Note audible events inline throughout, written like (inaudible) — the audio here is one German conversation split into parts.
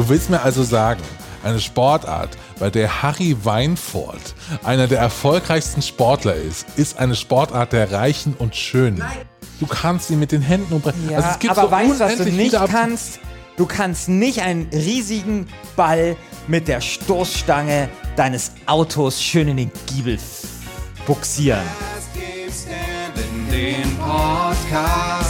Du willst mir also sagen, eine Sportart, bei der Harry Weinfurt einer der erfolgreichsten Sportler ist, ist eine Sportart der Reichen und Schönen. Nein. Du kannst sie mit den Händen umbrechen. Ja, also es gibt aber so weißt du, was du nicht kannst? Du kannst nicht einen riesigen Ball mit der Stoßstange deines Autos schön in den Giebel buxieren. in den Podcast.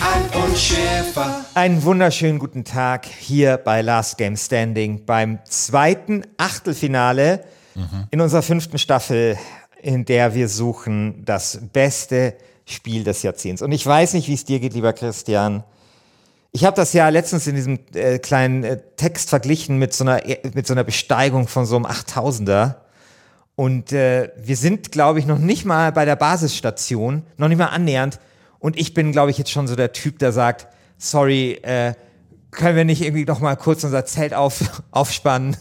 Alf und Schäfer. Einen wunderschönen guten Tag hier bei Last Game Standing beim zweiten Achtelfinale in unserer fünften Staffel, in der wir suchen das beste Spiel des Jahrzehnts. Und ich weiß nicht, wie es dir geht, lieber Christian. Ich habe das ja letztens in diesem äh, kleinen äh, Text verglichen mit so, einer, mit so einer Besteigung von so einem 8000er. Und äh, wir sind, glaube ich, noch nicht mal bei der Basisstation, noch nicht mal annähernd. Und ich bin, glaube ich, jetzt schon so der Typ, der sagt, sorry, äh, können wir nicht irgendwie noch mal kurz unser Zelt auf, (laughs) aufspannen?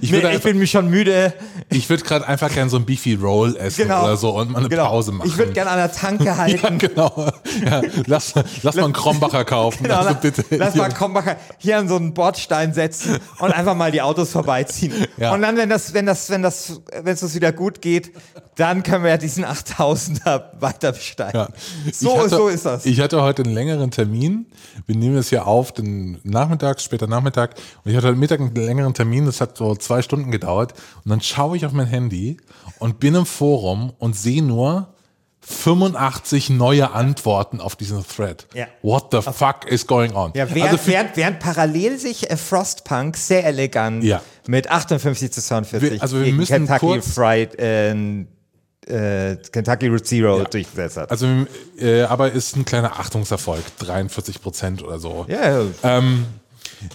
Ich würde ich einfach- bin mich schon müde. Ich würde gerade einfach gerne so ein Beefy Roll essen Genau. oder so und mal eine Genau. Pause machen. Ich würde gerne an der Tanke (laughs) halten. Ja, genau. Ja, lass, lass mal einen Krombacher kaufen. Genau, also lass, bitte. lass mal Krombacher hier an so einen Bordstein setzen und einfach mal die Autos vorbeiziehen. Ja. Und dann, wenn das, wenn das, wenn das, wenn es uns wieder gut geht, dann können wir ja diesen 8000er weiter besteigen. Ja. So, hatte, so ist das. Ich hatte heute einen längeren Termin. Wir nehmen es hier auf, den Nachmittag, später Nachmittag. Und ich hatte heute Mittag einen längeren Termin. Das hat so zwei Stunden gedauert. Und dann schaue ich auf mein Handy und bin im Forum und sehe nur 85 neue Antworten auf diesen Thread. Ja. What the fuck is going on? Ja, während, also während, während parallel sich äh, Frostpunk sehr elegant Ja. mit 58 zu 42 Wir- also wir müssen Kentucky kurz- Fried äh, äh, Kentucky Route Zero durchgesetzt hat. also, äh, aber ist ein kleiner Achtungserfolg. 43 Prozent oder so. ja, ja. Ähm,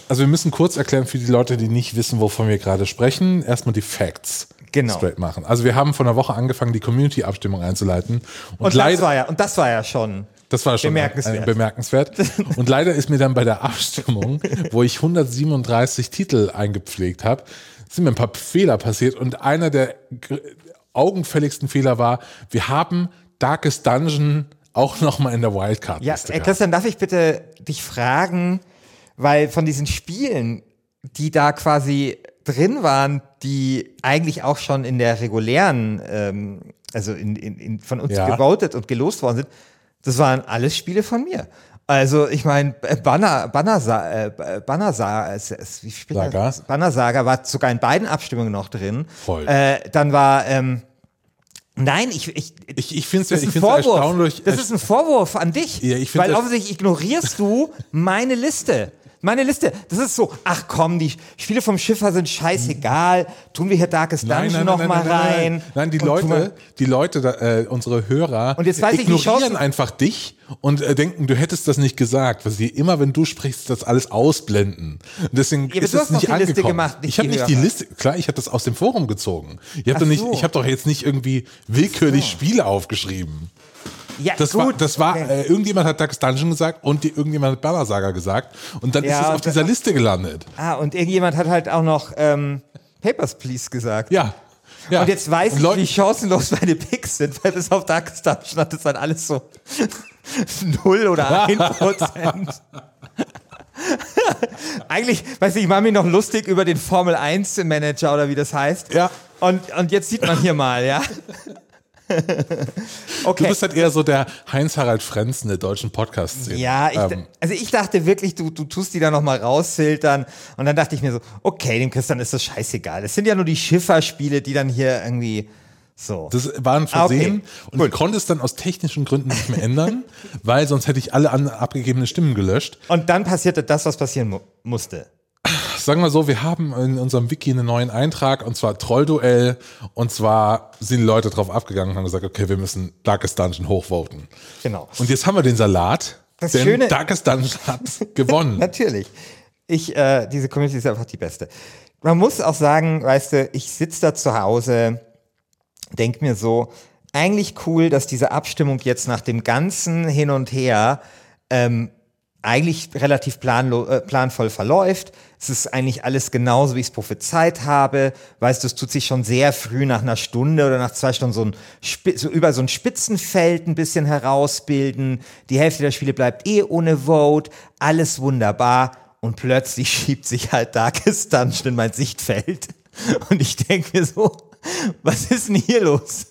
also wir müssen kurz erklären für die Leute, die nicht wissen, wovon wir gerade sprechen, erstmal die Facts Genau. straight machen. Also wir haben vor einer Woche angefangen, die Community-Abstimmung einzuleiten. Und, und, leider, das war ja, und das war ja schon. das war schon bemerkenswert. ein- bemerkenswert. (laughs) Und leider ist mir dann bei der Abstimmung, wo ich 137 Titel eingepflegt habe, sind mir ein paar Fehler passiert. Und einer der augenfälligsten Fehler war, wir haben Darkest Dungeon auch nochmal in der Ja, Wildcard-Liste äh. Christian, darf ich bitte dich fragen, weil von diesen Spielen, die da quasi drin waren, die eigentlich auch schon in der regulären, ähm, also in, in, in, von uns Ja. gewotet und gelost worden sind, das waren alles Spiele von mir. Also ich meine, Banner, Banner, äh, Banner es- wie spielt Saga? das? Banner Saga war sogar in beiden Abstimmungen noch drin. Voll. Äh, dann war, ähm, nein, ich, ich, Ich, ich finde es ein Vorwurf. erstaunlich. Das ist ein Vorwurf an dich. Ja, ich weil offensichtlich ignorierst du meine Liste. Meine Liste, das ist so, ach komm, die Spiele vom Schiffer sind scheißegal, tun wir hier Darkest Dungeon noch mal nein, rein. Nein, nein die Und tu mal- Leute, die Leute, da, äh, unsere Hörer, Und jetzt weiß ich, wie ignorieren Chancen- einfach dich und äh, denken, du hättest das nicht gesagt, weil sie immer, wenn du sprichst, das alles ausblenden. Und deswegen aber ist du es hast doch nicht die Liste angekommen. gemacht, nicht ich habe die nicht die Hörer. Liste, klar, ich habe das aus dem Forum gezogen. Ich habe Ach doch nicht, so. ich habe doch jetzt nicht irgendwie willkürlich Spiele aufgeschrieben. Ja, Das gut. war, das war, okay. äh, irgendjemand hat Darkest Dungeon gesagt und die, irgendjemand hat Banner Saga gesagt und dann Ja, ist es auf dieser Liste gelandet. Ah, und irgendjemand hat halt auch noch ähm, Papers, Please gesagt. Ja. ja. Und jetzt weiß Und ich, Leute- wie chancenlos meine Picks sind, weil bis auf Darkest Dungeon hat das dann alles so (laughs) null oder (laughs) ein Prozent. (laughs) Eigentlich, weiß ich, ich mache mich noch lustig über den Formel 1 Manager oder wie das heißt. Ja. Und, und jetzt sieht man hier mal, ja. (laughs) Du Okay. bist halt eher so der Heinz-Harald Frenzen der deutschen Podcast-Szene. Ja, ich, Ähm, also ich dachte wirklich, du, du tust die da nochmal rausfiltern. Und dann dachte ich mir so, okay, dem Christian ist das scheißegal. Es sind ja nur die Schifferspiele, die dann hier irgendwie so. das war ein Ah, okay. Versehen und ich konnte es dann aus technischen Gründen nicht mehr ändern, (laughs) weil sonst hätte ich alle abgegebenen Stimmen gelöscht. Und dann passierte das, was passieren mu musste. Sagen wir so, wir haben in unserem Wiki einen neuen Eintrag und zwar Trollduell und zwar sind die Leute drauf abgegangen und haben gesagt, okay, wir müssen Darkest Dungeon hochvoten. Genau. Und jetzt haben wir den Salat, Das denn Schöne- Darkest Dungeon hat (laughs) gewonnen. Natürlich. Ich, äh, diese Community ist einfach die beste. man muss auch sagen, weißt du, ich sitze da zu Hause, denk mir so, eigentlich cool, dass diese Abstimmung jetzt nach dem ganzen Hin und Her ähm, eigentlich relativ planlo äh, planvoll verläuft. Es ist eigentlich alles genauso, wie ich es prophezeit habe. Weißt du, es tut sich schon sehr früh nach einer Stunde oder nach zwei Stunden so, ein so über so ein Spitzenfeld ein bisschen herausbilden. Die Hälfte der Spiele bleibt eh ohne Vote. Alles wunderbar. Und plötzlich (laughs) schiebt sich halt Darkest Dungeon in mein Sichtfeld. Und ich denke mir so, (laughs) was ist denn hier los?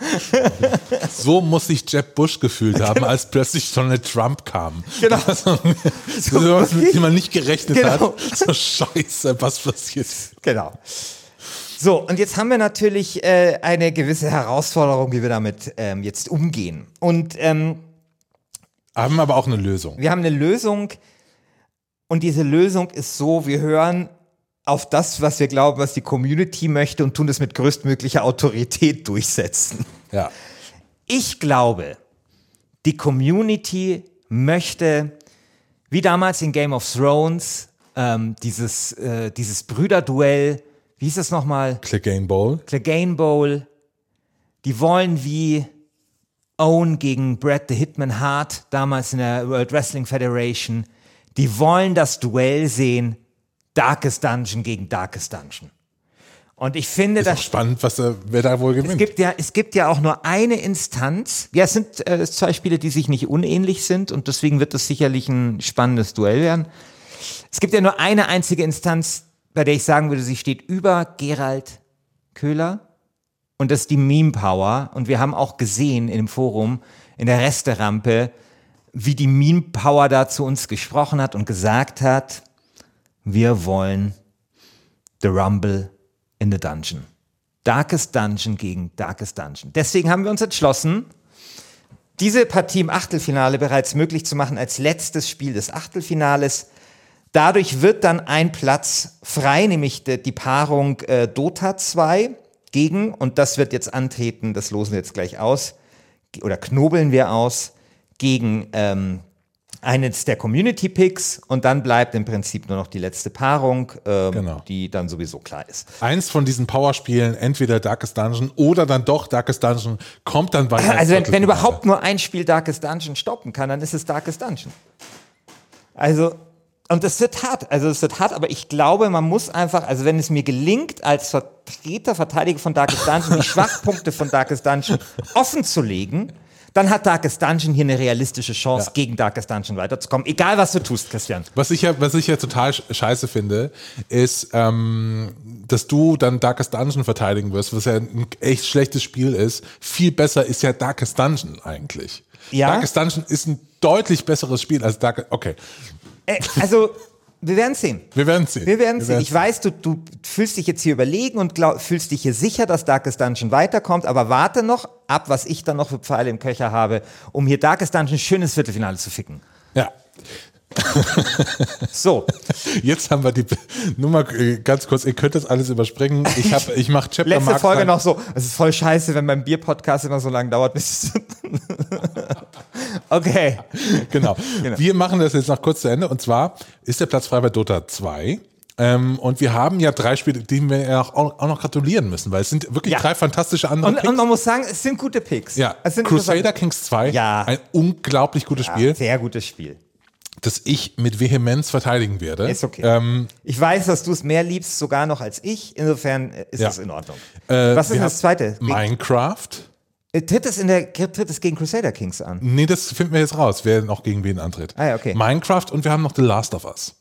(laughs) So muss sich Jeb Bush gefühlt haben, als plötzlich Donald Trump kam. Genau. (laughs) So, was, mit dem man nicht gerechnet Genau. hat. So scheiße, was passiert? Genau. So, und jetzt haben wir natürlich äh, eine gewisse Herausforderung, wie wir damit ähm, jetzt umgehen. Und ähm, Haben aber auch eine Lösung. wir haben eine Lösung. Und diese Lösung ist so, wir hören auf das, was wir glauben, was die Community möchte und tun das mit größtmöglicher Autorität durchsetzen. Ja. Ich glaube, die Community möchte, wie damals in Game of Thrones, ähm, dieses, äh, dieses Brüderduell, wie hieß das nochmal? Clegane Bowl. Clegane Bowl. Die wollen wie Owen gegen Brad the Hitman Hart, damals in der World Wrestling Federation. Die wollen das Duell sehen, Darkest Dungeon gegen Darkest Dungeon. Und ich finde, Ist das spannend, was, äh, wer da wohl es gewinnt. gibt ja, es gibt ja auch nur eine Instanz. Ja, es sind äh, zwei Spiele, die sich nicht unähnlich sind und deswegen wird das sicherlich ein spannendes Duell werden. Es gibt ja nur eine einzige Instanz, bei der ich sagen würde, sie steht über Gerald Köhler und das ist die Meme Power. Und wir haben auch gesehen dem Forum, in der Resterampe, wie die Meme Power da zu uns gesprochen hat und gesagt hat, wir wollen The Rumble in the Dungeon. Darkest Dungeon gegen Darkest Dungeon. Deswegen haben wir uns entschlossen, diese Partie im Achtelfinale bereits möglich zu machen als letztes Spiel des Achtelfinales. Dadurch wird dann ein Platz frei, nämlich die, Paarung äh, Dota 2 gegen, und das wird jetzt antreten, das losen wir jetzt gleich aus, oder knobeln wir aus, gegen ähm, eines der Community Picks und dann bleibt im Prinzip nur noch die letzte Paarung, ähm, Genau. die dann sowieso klar ist. Eins von diesen Powerspielen, entweder Darkest Dungeon oder dann doch Darkest Dungeon, kommt dann weiter. ins Also wenn, wenn überhaupt nur ein Spiel Darkest Dungeon stoppen kann, dann ist es Darkest Dungeon. Also, und es wird hart, also es wird hart, aber ich glaube, man muss einfach, also wenn es mir gelingt, als Vertreter, Verteidiger von Darkest Dungeon, die (laughs) Schwachpunkte von Darkest Dungeon offen zu legen, dann hat Darkest Dungeon hier eine realistische Chance, Ja. gegen Darkest Dungeon weiterzukommen. Egal, was du tust, Christian. Was ich ja, was ich ja total sch- scheiße finde, ist, ähm, dass du dann Darkest Dungeon verteidigen wirst, was ja ein echt schlechtes Spiel ist. Viel besser ist ja Darkest Dungeon eigentlich. Ja. Darkest Dungeon ist ein deutlich besseres Spiel als Darkest. Okay, Äh, also, wir werden sehen. wir werden sehen. Wir werden sehen. Ich weiß, du, du fühlst dich jetzt hier überlegen und glaub, fühlst dich hier sicher, dass Darkest Dungeon weiterkommt, aber warte noch ab, was ich dann noch für Pfeile im Köcher habe, um hier Darkest Dungeon ein schönes Viertelfinale zu ficken. Ja. (laughs) So, Jetzt haben wir die, nur mal äh, ganz kurz, ihr könnt das alles überspringen. Ich hab, ich mach Chapter letzte Mark Folge noch so. Es ist voll scheiße, wenn beim Bier-Podcast immer so lange dauert, bis. (laughs) (laughs) okay. Genau. Genau. Wir machen das jetzt noch kurz zu Ende. Und zwar ist der Platz frei bei Dota 2. Ähm, und wir haben ja drei Spiele, denen wir ja auch, auch noch gratulieren müssen, weil es sind wirklich Ja. drei fantastische andere Und, Picks. und man muss sagen, es sind gute Picks. ja, es sind Crusader Kings 2, Ja. ein unglaublich gutes Spiel, Sehr gutes Spiel. das ich mit Vehemenz verteidigen werde. Ist okay. Ähm, Ich weiß, dass du es mehr liebst, sogar noch als ich. Insofern äh, ist Ja. es in Ordnung. äh, Was ist das zweite? Minecraft. Äh, Tritt es, in der, tritt es gegen Crusader Kings an? Nee, das finden wir jetzt raus, wer noch gegen wen antritt. Ah ja, okay. Minecraft und wir haben noch The Last of Us.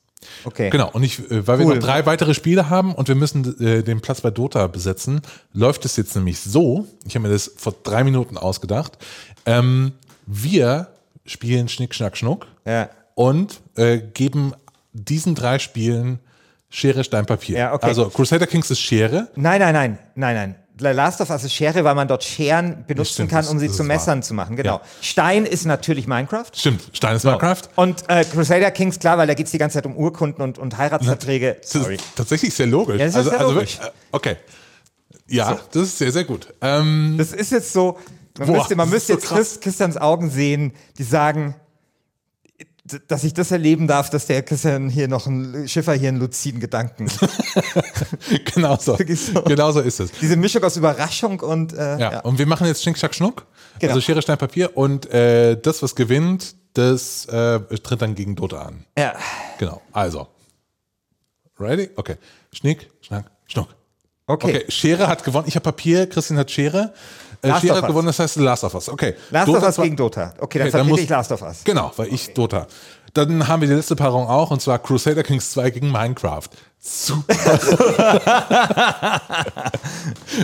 Okay. Genau, und ich, äh, weil wir Cool. noch drei weitere Spiele haben und wir müssen äh, den Platz bei Dota besetzen, läuft es jetzt nämlich so, ich habe mir das vor drei Minuten ausgedacht, ähm, wir spielen Schnick, Schnack, Schnuck Ja. und äh, geben diesen drei Spielen Schere, Stein, Papier. Ja, okay. Also Crusader Kings ist Schere, Nein, nein, nein, nein, nein. The Last of Us ist Schere, weil man dort Scheren benutzen stimmt, kann, um sie zu Messern wahr. zu machen. Genau. Ja. Stein ist natürlich Minecraft. stimmt, Stein ist Minecraft. Und äh, Crusader Kings, klar, weil da geht es die ganze Zeit um Urkunden und, und Heiratsverträge. Das Sorry. ist tatsächlich sehr logisch. Ja, das ist also, sehr also logisch. wirklich, äh, okay. Ja, das ist sehr, sehr gut. Ähm, Das ist jetzt so, man Boah, müsste, man müsste so jetzt Chris, Christians Augen sehen, die sagen, dass ich das erleben darf, dass der Christian hier noch ein Schiffer hier einen luziden Gedanken. genau so. So. Genau so ist es. Diese Mischung aus Überraschung und äh, Ja. ja. Und wir machen jetzt Schnick, Schnack, Schnuck. Genau. Also Schere, Stein, Papier. Und äh, das, was gewinnt, das äh, tritt dann gegen Dota an. ja. Genau. Also. Ready? Okay. Schnick, Schnack, Schnuck. Okay. Okay, Schere hat gewonnen. Ich habe Papier, Christian hat Schere. Äh, Last hat gewonnen, das heißt Last of Us. Okay. Last Dota of Us gegen Dota. Okay, dann Okay, vertrete ich Last of Us. Genau, weil ich Dota. Dann haben wir die letzte Paarung auch, und zwar Crusader Kings 2 gegen Minecraft. Super. (laughs)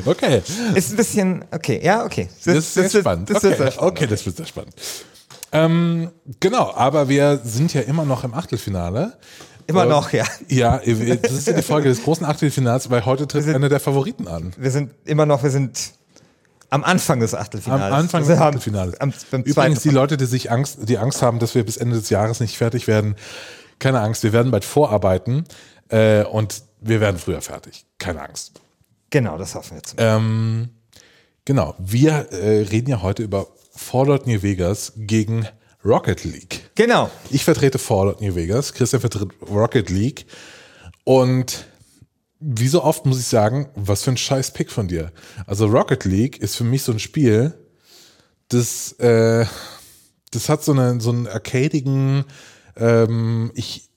okay, Ist ein bisschen, okay, ja, okay. das ist sehr wird- spannend. Das okay. wird sehr spannend. okay, das wird sehr spannend. Ähm, genau, aber wir sind ja immer noch im Achtelfinale. Immer noch, ja. Ja, das ist ja die Folge des großen Achtelfinals, weil heute tritt einer der Favoriten an. Wir sind immer noch, wir sind am Anfang des Am Achtelfinals. Anfang wir des haben Achtelfinales. Am, beim Übrigens, die Leute, die sich Angst, die Angst haben, dass wir bis Ende des Jahres nicht fertig werden, keine Angst, wir werden bald vorarbeiten äh, und wir werden früher fertig. Keine Angst. Genau, das hoffen wir zum Ähm, genau, wir äh, reden ja heute über Fallout New Vegas gegen Rocket League. Genau. Ich vertrete Fallout New Vegas, Christian vertritt Rocket League und wie so oft muss ich sagen, was für ein scheiß Pick von dir. Also Rocket League ist für mich so ein Spiel, das, äh, das hat so, eine, so einen arcadigen, ähm, ich,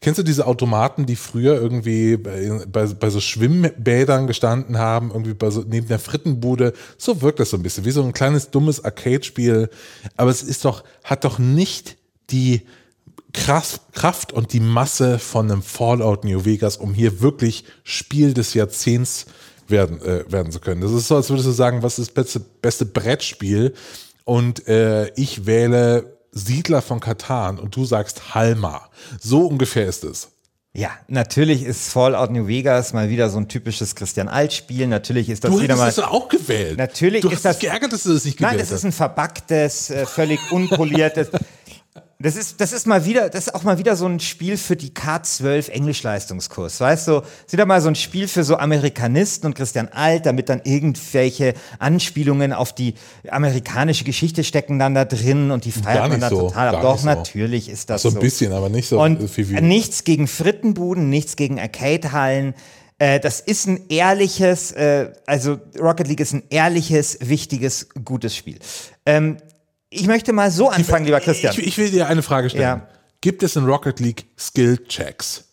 kennst du diese Automaten, die früher irgendwie bei, bei, bei so Schwimmbädern gestanden haben, irgendwie bei so, neben der Frittenbude? So wirkt das so ein bisschen, wie so ein kleines, dummes Arcade-Spiel. Aber es ist doch, hat doch nicht die Kraft, Kraft und die Masse von einem Fallout New Vegas, um hier wirklich Spiel des Jahrzehnts werden, äh, werden zu können. Das ist so, als würdest du sagen, was ist das beste, beste Brettspiel? Und äh, ich wähle Siedler von Katan und du sagst Halma. So ungefähr ist es. Ja, natürlich ist Fallout New Vegas mal wieder so ein typisches Christian Alt-Spiel. Natürlich ist das Du wieder mal. das auch gewählt. Natürlich du ist hast das- geärgert, dass du das nicht gewählt Nein, das hast. ist ein verbacktes, äh, völlig unpoliertes. (laughs) Das ist, das ist mal wieder, das ist auch mal wieder so ein Spiel für die K12 Englischleistungskurs. Weißt du, ist wieder mal so ein Spiel für so Amerikanisten und Christian Alt, damit dann irgendwelche Anspielungen auf die amerikanische Geschichte stecken dann da drin und die feiert man dann so, total. ab. Doch, so. natürlich ist das so so. ein bisschen, aber nicht so Und viel wie. nichts gegen Frittenbuden, nichts gegen Arcade-Hallen. Äh, das ist ein ehrliches, äh, also Rocket League ist ein ehrliches, wichtiges, gutes Spiel. Ähm, ich möchte mal so anfangen, lieber Christian. Ich, ich will dir eine Frage stellen. Ja. Gibt es in Rocket League Skill-Checks?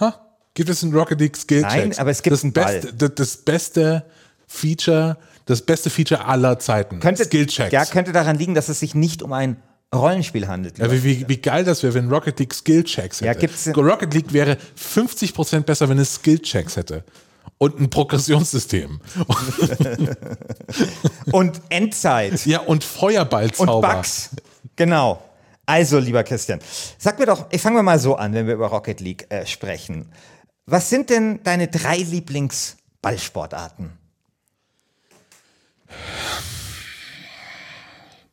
Ha? Gibt es in Rocket League Skill-Checks? Nein, aber es gibt das beste, das, das beste Feature, das beste Feature aller Zeiten. könnte, Skill-Checks. ja, könnte daran liegen, dass es sich nicht um ein Rollenspiel handelt. Ja, wie, wie, wie geil das wäre, wenn Rocket League Skill-Checks hätte. Ja, gibt's- Rocket League wäre 50% besser, wenn es Skill-Checks hätte. Und ein Progressionssystem. (laughs) Und Endzeit. ja, und und Feuerballzauber. Bugs. Genau. Also, lieber Christian, sag mir doch, ich fangen wir mal so an, wenn wir über Rocket League äh, sprechen. Was sind denn deine drei Lieblingsballsportarten?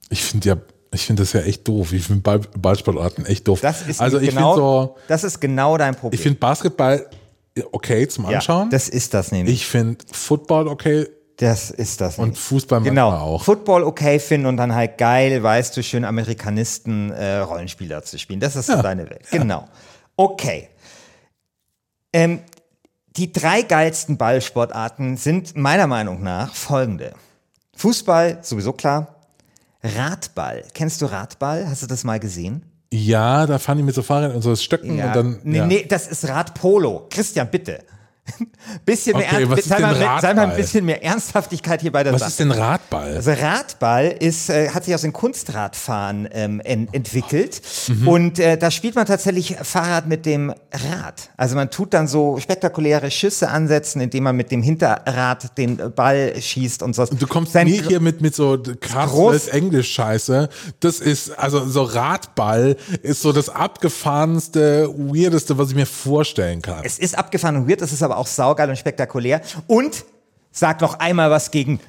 Ich finde ja, ich finde das ja echt doof. Ich finde Ball, Ballsportarten echt doof. Das ist also ich genau, so, das ist genau dein Problem. ich finde Basketball okay zum ja, Anschauen. das ist das nämlich. ich finde Football okay das ist das. und. Fußball genau. auch. Football okay finden und dann halt geil, weißt du, schön Amerikanisten äh, Rollenspieler zu spielen. Das ist so Ja. deine Welt. Genau. Okay. Ähm, die drei geilsten Ballsportarten sind meiner Meinung nach folgende. Fußball, sowieso klar. Radball. Kennst du Radball? Hast du das mal gesehen? Ja, da fahren die mit so Fahrrädern und so Stöcken und dann. nee, ja. nee, das ist Radpolo. Christian, bitte. (laughs) bisschen mehr Okay, Ernst- was ist sei, mal, sei mal ein bisschen mehr Ernsthaftigkeit hier bei der Was Sache. ist denn Radball? Also Radball ist, äh, hat sich aus den Kunstradfahren ähm, en entwickelt Mhm. und äh, da spielt man tatsächlich Fahrrad mit dem Rad. Also man tut dann so spektakuläre Schüsse ansetzen, indem man mit dem Hinterrad den äh, Ball schießt und so. Du kommst Sein Gr- hier mit, mit so krass Groß- Englisch-Scheiße. Das ist, also so Radball ist so das abgefahrenste, weirdeste, was ich mir vorstellen kann. Es ist abgefahren und weird, es ist aber auch saugeil und spektakulär. Und sag noch einmal was gegen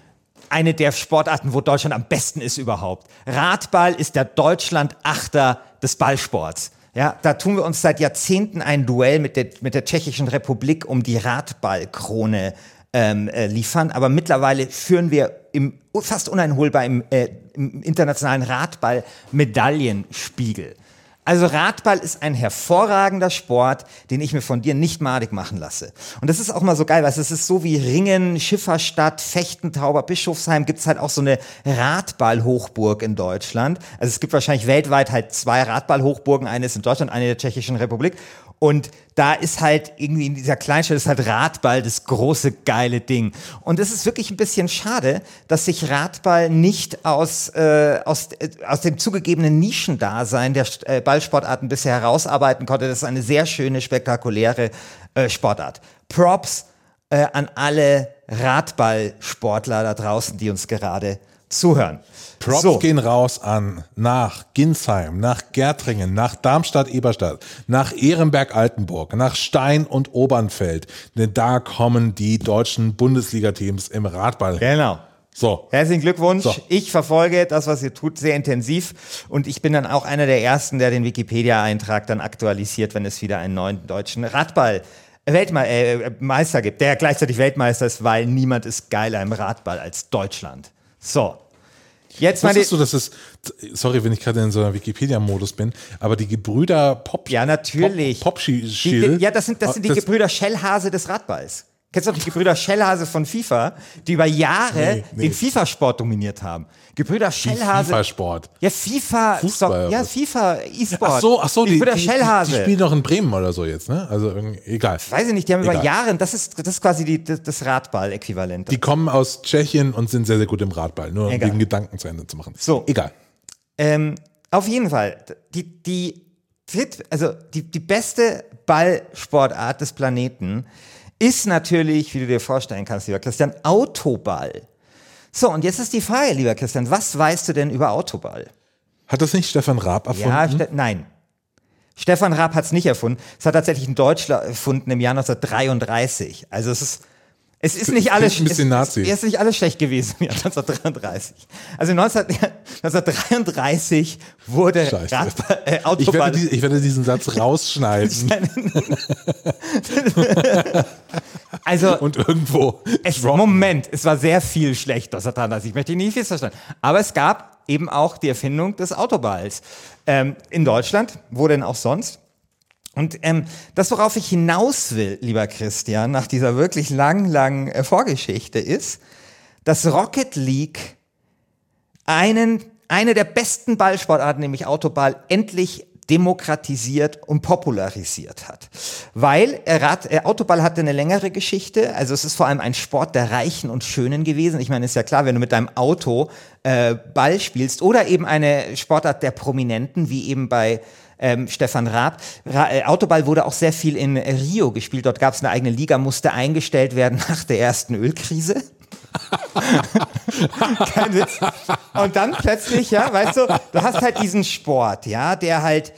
eine der Sportarten, wo Deutschland am besten ist überhaupt. Radball ist der Deutschland-Achter des Ballsports. Ja, da tun wir uns seit Jahrzehnten ein Duell mit der, mit der Tschechischen Republik um die Radballkrone ähm, äh, liefern. Aber mittlerweile führen wir im, fast uneinholbar im, äh, im internationalen Radball-Medaillenspiegel. Also Radball ist ein hervorragender Sport, den ich mir von dir nicht madig machen lasse. Und das ist auch mal so geil, weil es ist so wie Ringen, Schifferstadt, Fechten, Tauber, Bischofsheim, gibt's halt auch so eine Radball-Hochburg in Deutschland. Also es gibt wahrscheinlich weltweit halt zwei Radball-Hochburgen, eine ist in Deutschland, eine in der Tschechischen Republik. Und da ist halt irgendwie in dieser Kleinstadt ist halt Radball das große geile Ding. Und es ist wirklich ein bisschen schade, dass sich Radball nicht aus, äh, aus, äh, aus dem zugegebenen Nischendasein der äh, Ballsportarten bisher herausarbeiten konnte. Das ist eine sehr schöne, spektakuläre äh, Sportart. Props äh, an alle Radballsportler da draußen, die uns gerade zuhören. Props So. gehen raus an nach Ginsheim, nach Gärtringen, nach Darmstadt-Eberstadt, nach Ehrenberg-Altenburg, nach Stein und Obernfeld. Denn da kommen die deutschen Bundesliga-Teams im Radball. Genau. So. Herzlichen Glückwunsch. So. Ich verfolge das, was ihr tut, sehr intensiv. Und ich bin dann auch einer der Ersten, der den Wikipedia-Eintrag dann aktualisiert, wenn es wieder einen neuen deutschen Radball Weltme äh, Meister gibt, der gleichzeitig Weltmeister ist, weil niemand ist geiler im Radball als Deutschland. So. Jetzt meine Wusstest du, dass es, sorry, wenn ich gerade in so einer Wikipedia-Modus bin, aber die Gebrüder Pop, Ja, natürlich. Pop, Pop die, ja, das sind, das sind die Gebrüder Schellhase des Radballs. Kennst du noch die Gebrüder Schellhase von FIFA, die über Jahre Nee, nee. den FIFA-Sport dominiert haben? Gebrüder Schellhase. FIFA-Sport. Ja, FIFA, Fußball so, ja? FIFA, E-Sport. Ach so, ach so, die, Gebrüder die, die, Schellhase. die spielen noch in Bremen oder so jetzt, ne? Also egal. Weiß ich nicht, die haben über Egal. Jahre, das ist, das ist quasi die, das, Radball-Äquivalent. Die kommen aus Tschechien und sind sehr, sehr gut im Radball, nur um Egal. den Gedanken zu Ende zu machen. So. Egal. Ähm, auf jeden Fall, die, die, also die, die beste Ballsportart des Planeten ist natürlich, wie du dir vorstellen kannst, lieber Christian, Autoball. So, und jetzt ist die Frage, lieber Christian, was weißt du denn über Autoball? Hat das nicht Stefan Raab erfunden? Ja, Ste nein. Stefan Raab hat es nicht erfunden. Es hat tatsächlich ein Deutscher erfunden im Jahr 1933. Also es ist, es ist nicht alles, ein bisschen es, Nazi. Es, ist nicht alles schlecht gewesen im Jahr 1933. Also 19, 1933 wurde Scheiße. Äh, ich, Autoball. werde, die- ich werde diesen Satz (laughs) rausschneiden (laughs) also und irgendwo. es, Moment, es war sehr viel schlecht 1933. Ich möchte nicht missverstanden. Aber es gab eben auch die Erfindung des Autoballs. Ähm, in Deutschland, wo denn auch sonst? Und ähm, das, worauf ich hinaus will, lieber Christian, nach dieser wirklich langen, langen äh, Vorgeschichte, ist, dass Rocket League einen, eine der besten Ballsportarten, nämlich Autoball, endlich demokratisiert und popularisiert hat. Weil Rad, äh, Autoball hatte eine längere Geschichte, also es ist vor allem ein Sport der Reichen und Schönen gewesen. Ich meine, ist ja klar, wenn du mit deinem Auto äh, Ball spielst oder eben eine Sportart der Prominenten, wie eben bei ähm, Stefan Raab. Ra äh, Autoball wurde auch sehr viel in Rio gespielt. Dort gab es eine eigene Liga, musste eingestellt werden (laughs) nach der ersten Ölkrise. (laughs) Kein Witz. Und dann plötzlich, ja, weißt du, du hast halt diesen Sport, ja, der halt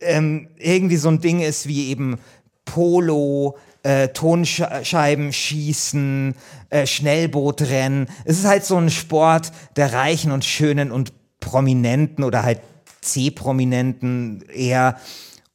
ähm, irgendwie so ein Ding ist wie eben Polo, äh, Tonscheiben schießen, äh, Schnellbootrennen. Es ist halt so ein Sport der Reichen und Schönen und Prominenten oder halt C-Prominenten eher.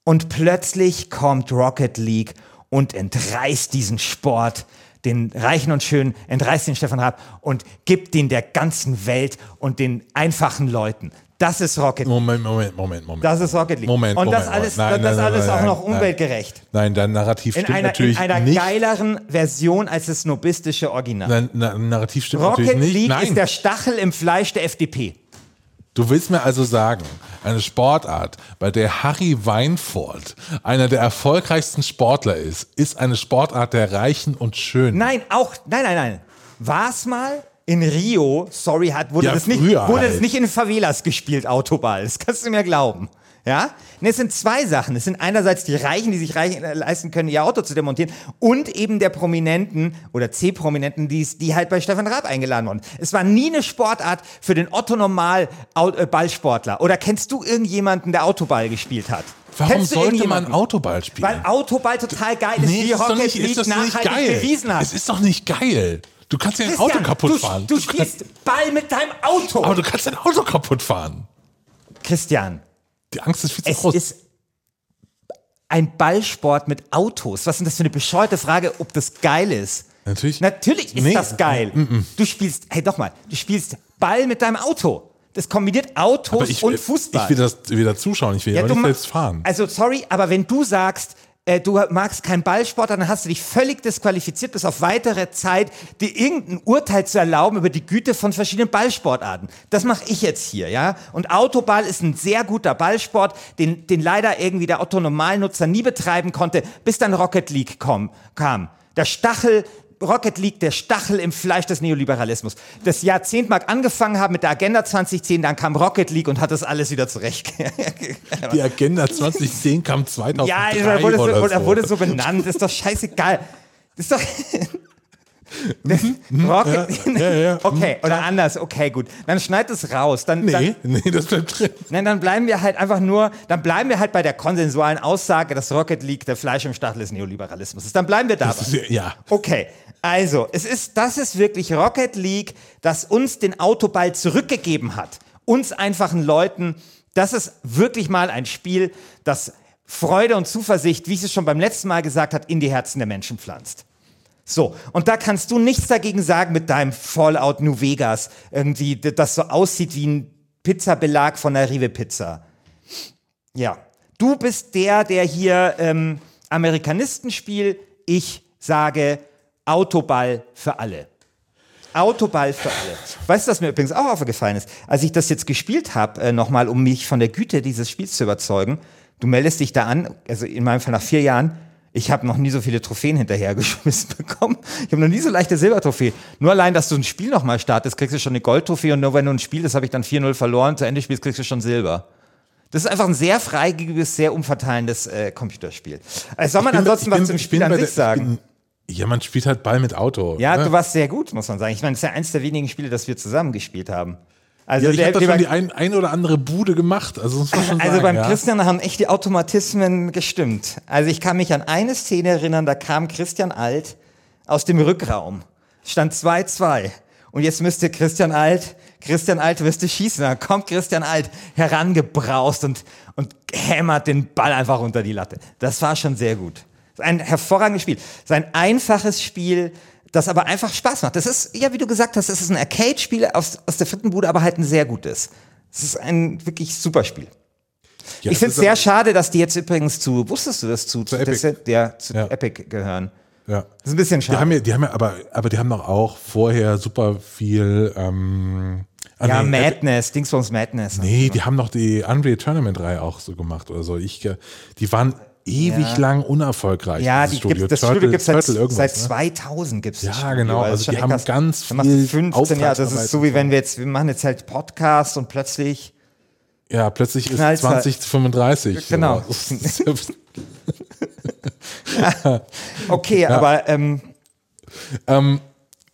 Und plötzlich kommt Rocket League und entreißt diesen Sport den Reichen und Schönen, entreißt den Stefan Raab und gibt den der ganzen Welt und den einfachen Leuten. Das ist Rocket League. Moment, Moment, Moment, Moment. Das ist Rocket League. Moment, und das Moment, alles, Moment. Nein, das nein, alles nein, auch noch umweltgerecht. Nein, dein Narrativ In stimmt einer, natürlich in einer nicht. geileren Version als das snobistische Original. Dein Na- Narrativ stimmt Rocket natürlich nicht. League Nein. ist der Stachel im Fleisch der FDP. Du willst mir also sagen, eine Sportart, bei der Harry Weinfurt einer der erfolgreichsten Sportler ist, ist eine Sportart der Reichen und Schönen. Nein, auch, nein, nein, nein. War es mal in Rio, sorry, hat, wurde, Ja, das, nicht, wurde halt. das nicht in Favelas gespielt, Autoball. Das kannst du mir glauben. Ja? Und es sind zwei Sachen. Es sind einerseits die Reichen, die sich reich, äh, leisten können, ihr Auto zu demontieren und eben der Prominenten oder C-Prominenten, die, die halt bei Stefan Raab eingeladen wurden. Es war nie eine Sportart für den Otto-Normal-Ballsportler. Oder kennst du irgendjemanden, der Autoball gespielt hat? Warum Kennst du sollte man? Autoball spielen? Weil Autoball total geil ist, wie ist doch Rocket nicht, League ist das nicht nachhaltig geil. bewiesen hat. Es ist doch nicht geil. Du kannst ja ein Auto kaputt du, fahren. Du kannst, spielst Ball mit deinem Auto. aber du kannst dein Auto kaputt fahren. Christian, Die Angst ist viel zu es groß. ist ein Ballsport mit Autos. Was ist denn das für eine bescheuerte Frage, ob das geil ist? Natürlich. Natürlich ist Nee. das geil. Du spielst, hey doch mal, du spielst Ball mit deinem Auto. Das kombiniert Autos ich, und Fußball. Ich will das wieder zuschauen, ich will ja, aber nicht selbst fahren. Also sorry, aber wenn du sagst, äh, du magst keinen Ballsport, dann hast du dich völlig disqualifiziert, bis auf weitere Zeit, dir irgendein Urteil zu erlauben über die Güte von verschiedenen Ballsportarten. Das mache ich jetzt hier, ja. Und Autoball ist ein sehr guter Ballsport, den, den leider irgendwie der Otto-Normalnutzer nie betreiben konnte, bis dann Rocket League kom, kam. Der Stachel Rocket League, der Stachel im Fleisch des Neoliberalismus. Das Jahrzehnt mag angefangen haben mit der Agenda 2010, dann kam Rocket League und hat das alles wieder zurecht. (laughs) Die Agenda 2010 kam 2003 Ja, er wurde, so, wurde so benannt, ist doch scheißegal. Das ist doch. (laughs) Rocket, Mhm, (laughs) ja, ja. Okay, oder anders, okay, gut. Dann schneid es raus. Dann, dann, Nee, (laughs) nee, das bleibt drin. nein, dann bleiben wir halt einfach nur, dann bleiben wir halt bei der konsensualen Aussage, dass Rocket League der Fleisch im Stachel des Neoliberalismus ist. Dann bleiben wir dabei. Ist, ja, Okay, also, es ist, das ist wirklich Rocket League, das uns den Autoball zurückgegeben hat. Uns einfachen Leuten. Das ist wirklich mal ein Spiel, das Freude und Zuversicht, wie ich es schon beim letzten Mal gesagt habe, in die Herzen der Menschen pflanzt. So, und da kannst du nichts dagegen sagen mit deinem Fallout New Vegas, irgendwie, das so aussieht wie ein Pizzabelag von der Rive Pizza. Ja, du bist der, der hier ähm, Amerikanistenspiel, ich sage Autoball für alle. Autoball für alle. Weißt du, was mir übrigens auch aufgefallen ist? Als ich das jetzt gespielt habe, äh, nochmal, um mich von der Güte dieses Spiels zu überzeugen, du meldest dich da an, also in meinem Fall nach vier Jahren, ich habe noch nie so viele Trophäen hinterhergeschmissen (laughs) bekommen. Ich habe noch nie so leichte Silbertrophäen. Nur allein, dass du ein Spiel nochmal startest, kriegst du schon eine Goldtrophäe und nur wenn du ein Spiel, das habe ich dann 4-0 verloren, zu Ende spielst, kriegst du schon Silber. Das ist einfach ein sehr freigebiges, sehr umverteilendes äh, Computerspiel. Also soll man bin ansonsten ich was bin- zum Spiel bin an sich der- sagen? bin- Ja, man spielt halt Ball mit Auto. Ja, ne? du warst sehr gut, muss man sagen. Ich meine, das ist ja eins der wenigen Spiele, das wir zusammen gespielt haben. Also, Ja, ich habe da schon die ein, ein oder andere Bude gemacht. Also, muss man schon also sagen, beim ja. Christian haben echt die Automatismen gestimmt. Also ich kann mich an eine Szene erinnern, da kam Christian Alt aus dem Rückraum. Stand 2-2. Und jetzt müsste Christian Alt, Christian Alt müsste schießen. Dann kommt Christian Alt herangebraust und, und hämmert den Ball einfach unter die Latte. Das war schon sehr gut. Ein hervorragendes Spiel. Das ist ein einfaches Spiel, das aber einfach Spaß macht. Das ist, ja, wie du gesagt hast, das ist ein Arcade-Spiel aus, aus der vierten Bude, aber halt ein sehr gutes. Es ist ein wirklich super Spiel. Ja, ich finde es sehr schade, dass die jetzt übrigens zu, wusstest du das, zu, zu, Epic. das, ja, zu Ja. Epic gehören. Ja. Das ist ein bisschen Die schade. haben ja, die haben ja, aber, aber die haben doch auch vorher super viel. Ähm, ah, ja, nee, Madness, Dingsbums Madness. Nee, die haben doch die Unreal Tournament Reihe auch so gemacht oder so. Ich, äh, die waren ewig lang unerfolgreich. ja, die gibt's, das Studio gibt es seit, Turtle seit ne? 2000 gibt es Ja, genau. Also die haben ganz dann machst viel du 15 Jahre. Das ist so, wie wenn wir jetzt, wir machen jetzt halt Podcast und plötzlich, Ja, plötzlich ist Knallt's halt. 2035. Genau. So. (laughs) (laughs) okay, aber ähm, ähm,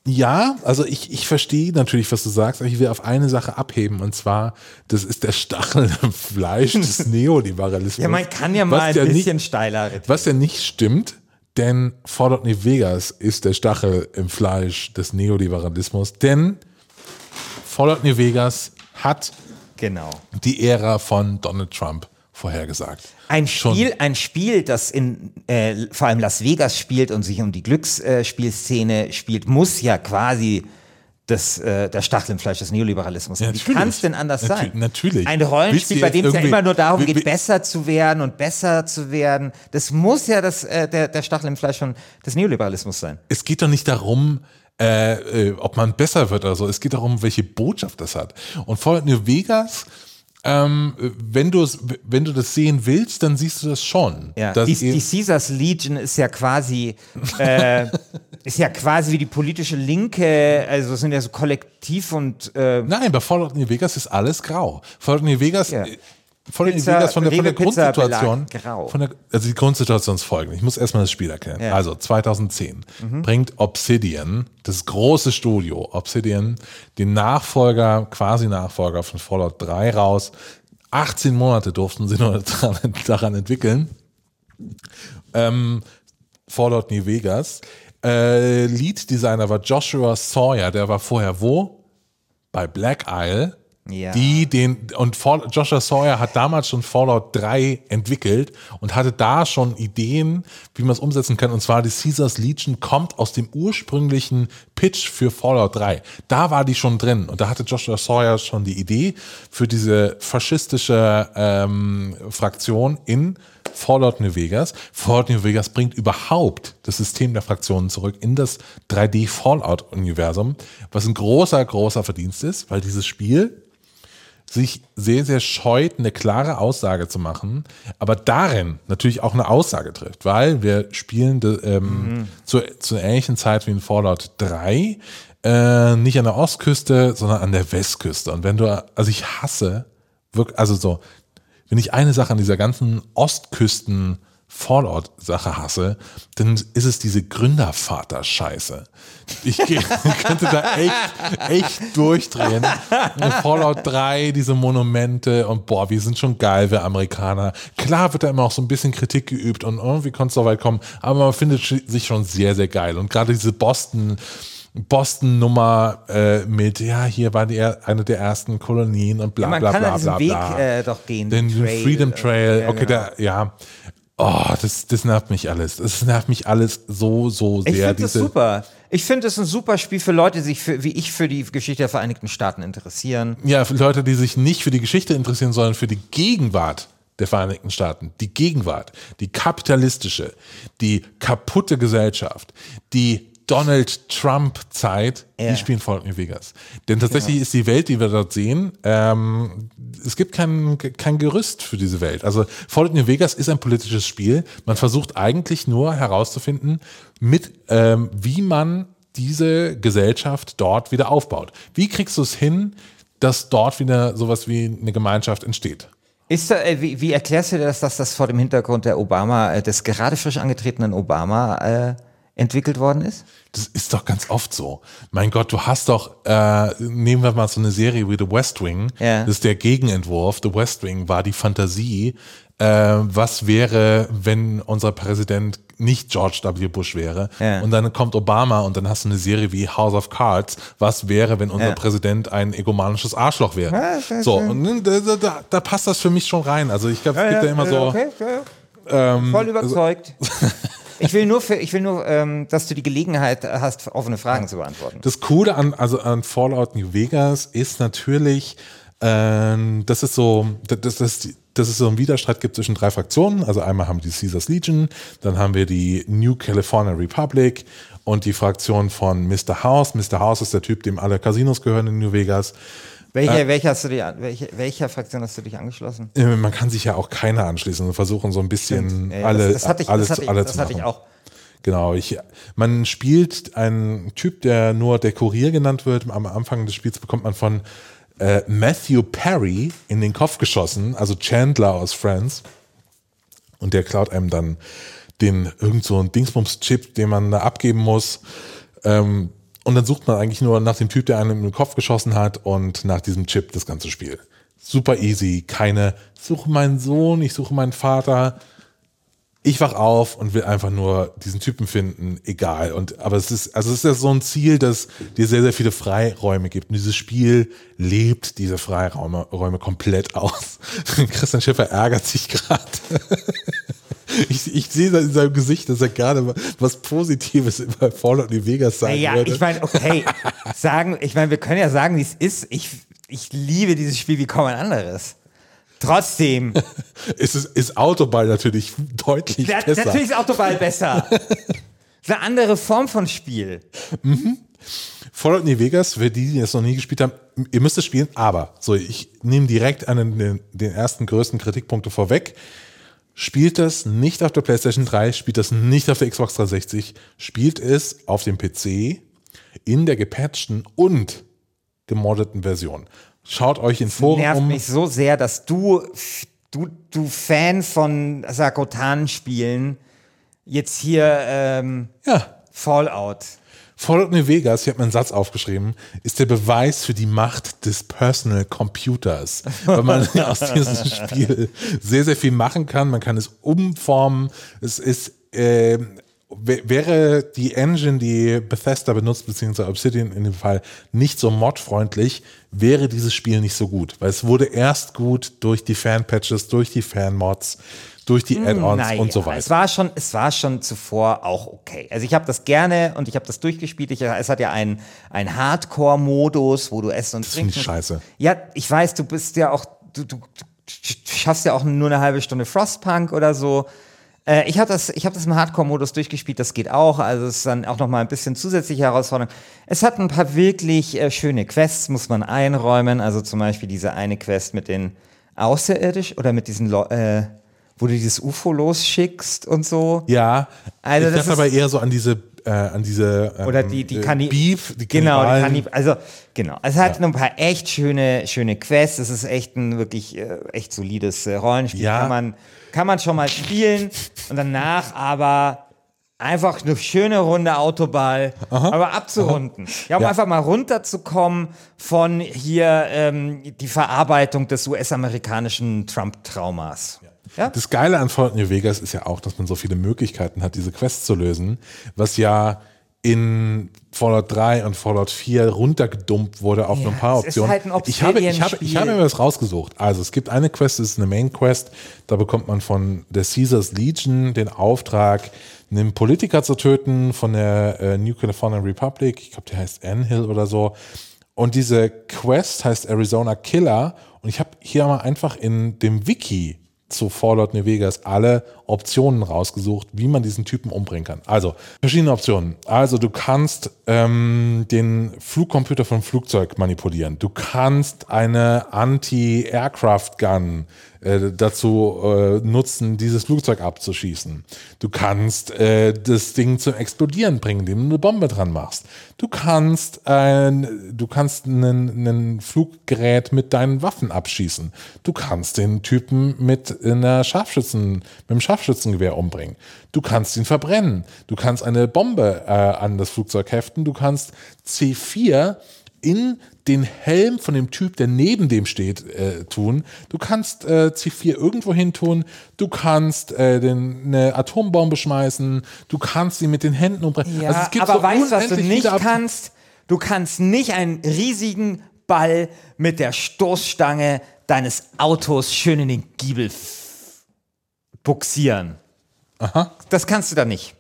ja, also ich, ich verstehe natürlich, was du sagst, aber ich will auf eine Sache abheben und zwar, das ist der Stachel im Fleisch des (laughs) Neoliberalismus. ja, man kann ja mal was ein ja bisschen Nicht, steiler reden. was ja nicht stimmt, denn Fallout New Vegas ist der Stachel im Fleisch des Neoliberalismus, denn Fallout New Vegas hat Genau. die Ära von Donald Trump vorhergesagt. Ein Schon. Spiel, ein Spiel, das in äh, vor allem Las Vegas spielt und sich um die Glücksspielszene spielt, muss ja quasi das, äh, der Stachel im Fleisch des Neoliberalismus sein. Wie natürlich. kann es denn anders Natü- sein? natürlich. Ein Rollenspiel, bei dem es ja immer nur darum geht, besser zu werden und besser zu werden. Das muss ja das, äh, der, der Stachel im Fleisch von, des Neoliberalismus sein. es geht doch nicht darum, äh, äh, ob man besser wird oder so. Es geht darum, welche Botschaft das hat. Und Fallout New Vegas, ähm, wenn du es, wenn du das sehen willst, dann siehst du das schon. Ja, die, die Caesars Legion ist ja quasi äh, (laughs) ist ja quasi wie die politische Linke, also sind ja so kollektiv und äh, Nein, bei Fallout New Vegas ist alles grau. Fallout New Vegas, Ja. New Pizza- Vegas von der, von der Grundsituation, von der, also die Grundsituation ist folgende. Ich muss erstmal das Spiel erklären. Ja. Mhm. Also 2010 bringt Obsidian, das große Studio Obsidian, den Nachfolger, quasi Nachfolger von Fallout 3 raus. 18 Monate durften sie nur daran, daran entwickeln. Ähm, Fallout New Vegas. Äh, Lead-Designer war Joshua Sawyer, der war vorher wo? Bei Black Isle. Ja. Die den, und Fall, Joshua Sawyer hat damals schon Fallout 3 entwickelt und hatte da schon Ideen, wie man es umsetzen kann. Und zwar die Caesars Legion kommt aus dem ursprünglichen Pitch für Fallout 3. Da war die schon drin und da hatte Joshua Sawyer schon die Idee für diese faschistische ähm, Fraktion in Fallout New Vegas. Fallout New Vegas bringt überhaupt das System der Fraktionen zurück in das 3D Fallout Universum, was ein großer, großer Verdienst ist, weil dieses Spiel sich sehr, sehr scheut, eine klare Aussage zu machen, aber darin natürlich auch eine Aussage trifft, weil wir spielen ähm, mhm. zur, zur ähnlichen Zeit wie in Fallout 3, äh, nicht an der Ostküste, sondern an der Westküste. Und wenn du, also ich hasse, wirklich, also so, wenn ich eine Sache an dieser ganzen Ostküsten Fallout-Sache hasse, dann ist es diese Gründervater-Scheiße. Ich (laughs) könnte da echt, echt durchdrehen. Fallout 3, diese Monumente und boah, wir sind schon geil, wir Amerikaner. Klar wird da immer auch so ein bisschen Kritik geübt und irgendwie oh, konnte es so weit kommen, aber man findet sich schon sehr, sehr geil. Und gerade diese Boston, Boston-Nummer äh, mit, ja, hier war die eine der ersten Kolonien und bla bla bla bla. Man kann diesen Weg äh, doch gehen. Den, den Trail, Freedom Trail, okay, genau. der, ja. Oh, das, das nervt mich alles. Das nervt mich alles so, so sehr. Ich finde das super. Ich finde es ein super Spiel für Leute, die sich für, wie ich für die Geschichte der Vereinigten Staaten interessieren. Ja, für Leute, die sich nicht für die Geschichte interessieren, sondern für die Gegenwart der Vereinigten Staaten. Die Gegenwart, die kapitalistische, die kaputte Gesellschaft, die Donald Trump-Zeit, ja. die spielen Fallout New Vegas. Denn tatsächlich genau. ist die Welt, die wir dort sehen, ähm, es gibt kein, kein Gerüst für diese Welt. Also Fallout New Vegas ist ein politisches Spiel. Man versucht eigentlich nur herauszufinden, mit ähm, wie man diese Gesellschaft dort wieder aufbaut. Wie kriegst du es hin, dass dort wieder sowas wie eine Gemeinschaft entsteht? Ist da, äh, wie, wie, erklärst du dir das, dass das vor dem Hintergrund der Obama, äh, des gerade frisch angetretenen Obama äh, entwickelt worden ist? Das ist doch ganz oft so. Mein Gott, du hast doch, äh, nehmen wir mal so eine Serie wie The West Wing. Ja. Das ist der Gegenentwurf. The West Wing war die Fantasie. Äh, was wäre, wenn unser Präsident nicht George W. Bush wäre? Ja. Und dann kommt Obama und dann hast du eine Serie wie House of Cards. Was wäre, wenn unser ja. Präsident ein egomanisches Arschloch wäre? so, und da, da, da, passt das für mich schon rein. Also ich glaube, es gibt ja immer so. Okay, ähm, Voll überzeugt. Also, (laughs) Ich will nur, für, ich will nur ähm, dass du die Gelegenheit hast, offene Fragen zu beantworten. Das Coole an, also an Fallout New Vegas ist natürlich, ähm, dass es so, dass, dass, dass es so einen Widerstreit gibt zwischen drei Fraktionen. Also einmal haben die Caesars Legion, dann haben wir die New California Republic und die Fraktion von Mr. House. Mr. House ist der Typ, dem alle Casinos gehören in New Vegas. Welche, äh, welche hast du dir, welche, welcher Fraktion hast du dich angeschlossen? Äh, man kann sich ja auch keiner anschließen und versuchen so ein bisschen ja, alle, das, das hatte ich, alles, das hatte ich, alle das hatte ich auch. Genau, ich, man spielt einen Typ, der nur der Kurier genannt wird. Am Anfang des Spiels bekommt man von äh, Matthew Perry in den Kopf geschossen, also Chandler aus Friends. Und der klaut einem dann den irgend so einen Dingsbums-Chip, den man da abgeben muss. Ähm, und dann sucht man eigentlich nur nach dem Typ, der einem in den Kopf geschossen hat und nach diesem Chip das ganze Spiel. Super easy, keine, suche meinen Sohn, ich suche meinen Vater. Ich wach auf und will einfach nur diesen Typen finden, egal. Und aber es ist, also es ist ja so ein Ziel, das dir sehr, sehr viele Freiräume gibt. Und dieses Spiel lebt diese Freiräume Räume komplett aus. (laughs) Christian Schiffer ärgert sich gerade. (laughs) Ich, ich sehe in seinem Gesicht, dass er gerade was Positives (laughs) über Fallout New Vegas sagen ja, würde. ich meine, okay, sagen, ich meine, wir können ja sagen, wie es ist. Ich, ich liebe dieses Spiel wie kaum ein anderes. Trotzdem. (laughs) ist, ist Autoball natürlich deutlich ja, besser. Natürlich ist Autoball besser. das (laughs) ist eine andere Form von Spiel. Mhm. Fallout New Vegas, für die, die das noch nie gespielt haben, ihr müsst es spielen, aber so, ich nehme direkt einen den, den ersten größten Kritikpunkte vorweg spielt das nicht auf der PlayStation 3, spielt das nicht auf der Xbox 360, spielt es auf dem PC in der gepatchten und gemoddeten Version. Schaut euch in Forum. Das nervt mich so sehr, dass du, du, du Fan von Sakotan-Spielen jetzt hier ähm, ja. Fallout Fallout New Vegas, ich habe mir einen Satz aufgeschrieben, ist der Beweis für die Macht des Personal Computers. Weil man (laughs) aus diesem Spiel sehr, sehr viel machen kann. Man kann es umformen. Es ist, äh, wäre die Engine, die Bethesda benutzt, beziehungsweise Obsidian in dem Fall, nicht so modfreundlich, wäre dieses Spiel nicht so gut. Weil es wurde erst gut durch die Fan-Patches, durch die Fan-Mods, durch die Add-ons Naja, und so weiter. Es war schon, es war schon zuvor auch okay. Also ich habe das gerne und ich habe das durchgespielt. Ich, es hat ja einen, einen Hardcore-Modus, wo du essen und Das trinken. ich scheiße. Ja, ich weiß, du bist ja auch, du, du, du schaffst ja auch nur eine halbe Stunde Frostpunk oder so. Äh, ich habe das, ich hab das im Hardcore-Modus durchgespielt, das geht auch. Also es ist dann auch nochmal ein bisschen zusätzliche Herausforderung. Es hat ein paar wirklich äh, schöne Quests, muss man einräumen. Also zum Beispiel diese eine Quest mit den Außerirdisch oder mit diesen, Leu- äh, wo du dieses UFO losschickst und so. Ja, Also ich das dachte ist- aber eher so an diese, äh, an diese ähm, Oder die, die äh, Kanni Beef, die Genau, die. Kannib also genau. Es hat noch ein paar echt schöne, schöne Quests. Es ist echt ein wirklich äh, echt solides äh, Rollenspiel. Ja. Kann man, kann man schon mal spielen und danach aber einfach eine schöne Runde Autoball, aber abzurunden. Ja, um Ja. einfach mal runterzukommen von hier ähm, die Verarbeitung des US-amerikanischen Trump-Traumas. Ja? Das Geile an Fallout New Vegas ist ja auch, dass man so viele Möglichkeiten hat, diese Quests zu lösen, was ja in Fallout 3 und Fallout 4 runtergedumpt wurde auf Ja, nur ein paar Optionen. halt ein ich habe, ich habe, ich habe mir was rausgesucht. Also es gibt eine Quest, das ist eine Main Quest, da bekommt man von der Caesars Legion den Auftrag, einen Politiker zu töten von der äh, New California Republic. Ich glaube, der heißt Anhill oder so. Und diese Quest heißt Arizona Killer. Und ich habe hier mal einfach in dem Wiki zu Fallout New Vegas alle Optionen rausgesucht, wie man diesen Typen umbringen kann. Also verschiedene Optionen. Also du kannst ähm, den Flugcomputer vom Flugzeug manipulieren. Du kannst eine Anti-Aircraft-Gun äh, dazu äh, nutzen, dieses Flugzeug abzuschießen. Du kannst äh, das Ding zum Explodieren bringen, indem du eine Bombe dran machst. Du kannst ein, du kannst einen Fluggerät mit deinen Waffen abschießen. Du kannst den Typen mit einer Scharfschützen, mit einem Scharfschützengewehr umbringen. Du kannst ihn verbrennen. Du kannst eine Bombe äh, an das Flugzeug heften. Du kannst C4 in den Helm von dem Typ, der neben dem steht, äh, tun. Du kannst äh, C4 irgendwo hin tun. Du kannst äh, den, eine Atombombe schmeißen. Du kannst ihn mit den Händen umbringen. Ja, also es gibt aber so weißt du, was du nicht kannst? Du kannst nicht einen riesigen Ball mit der Stoßstange deines Autos schön in den Giebel buxieren. Aha. Das kannst du da nicht.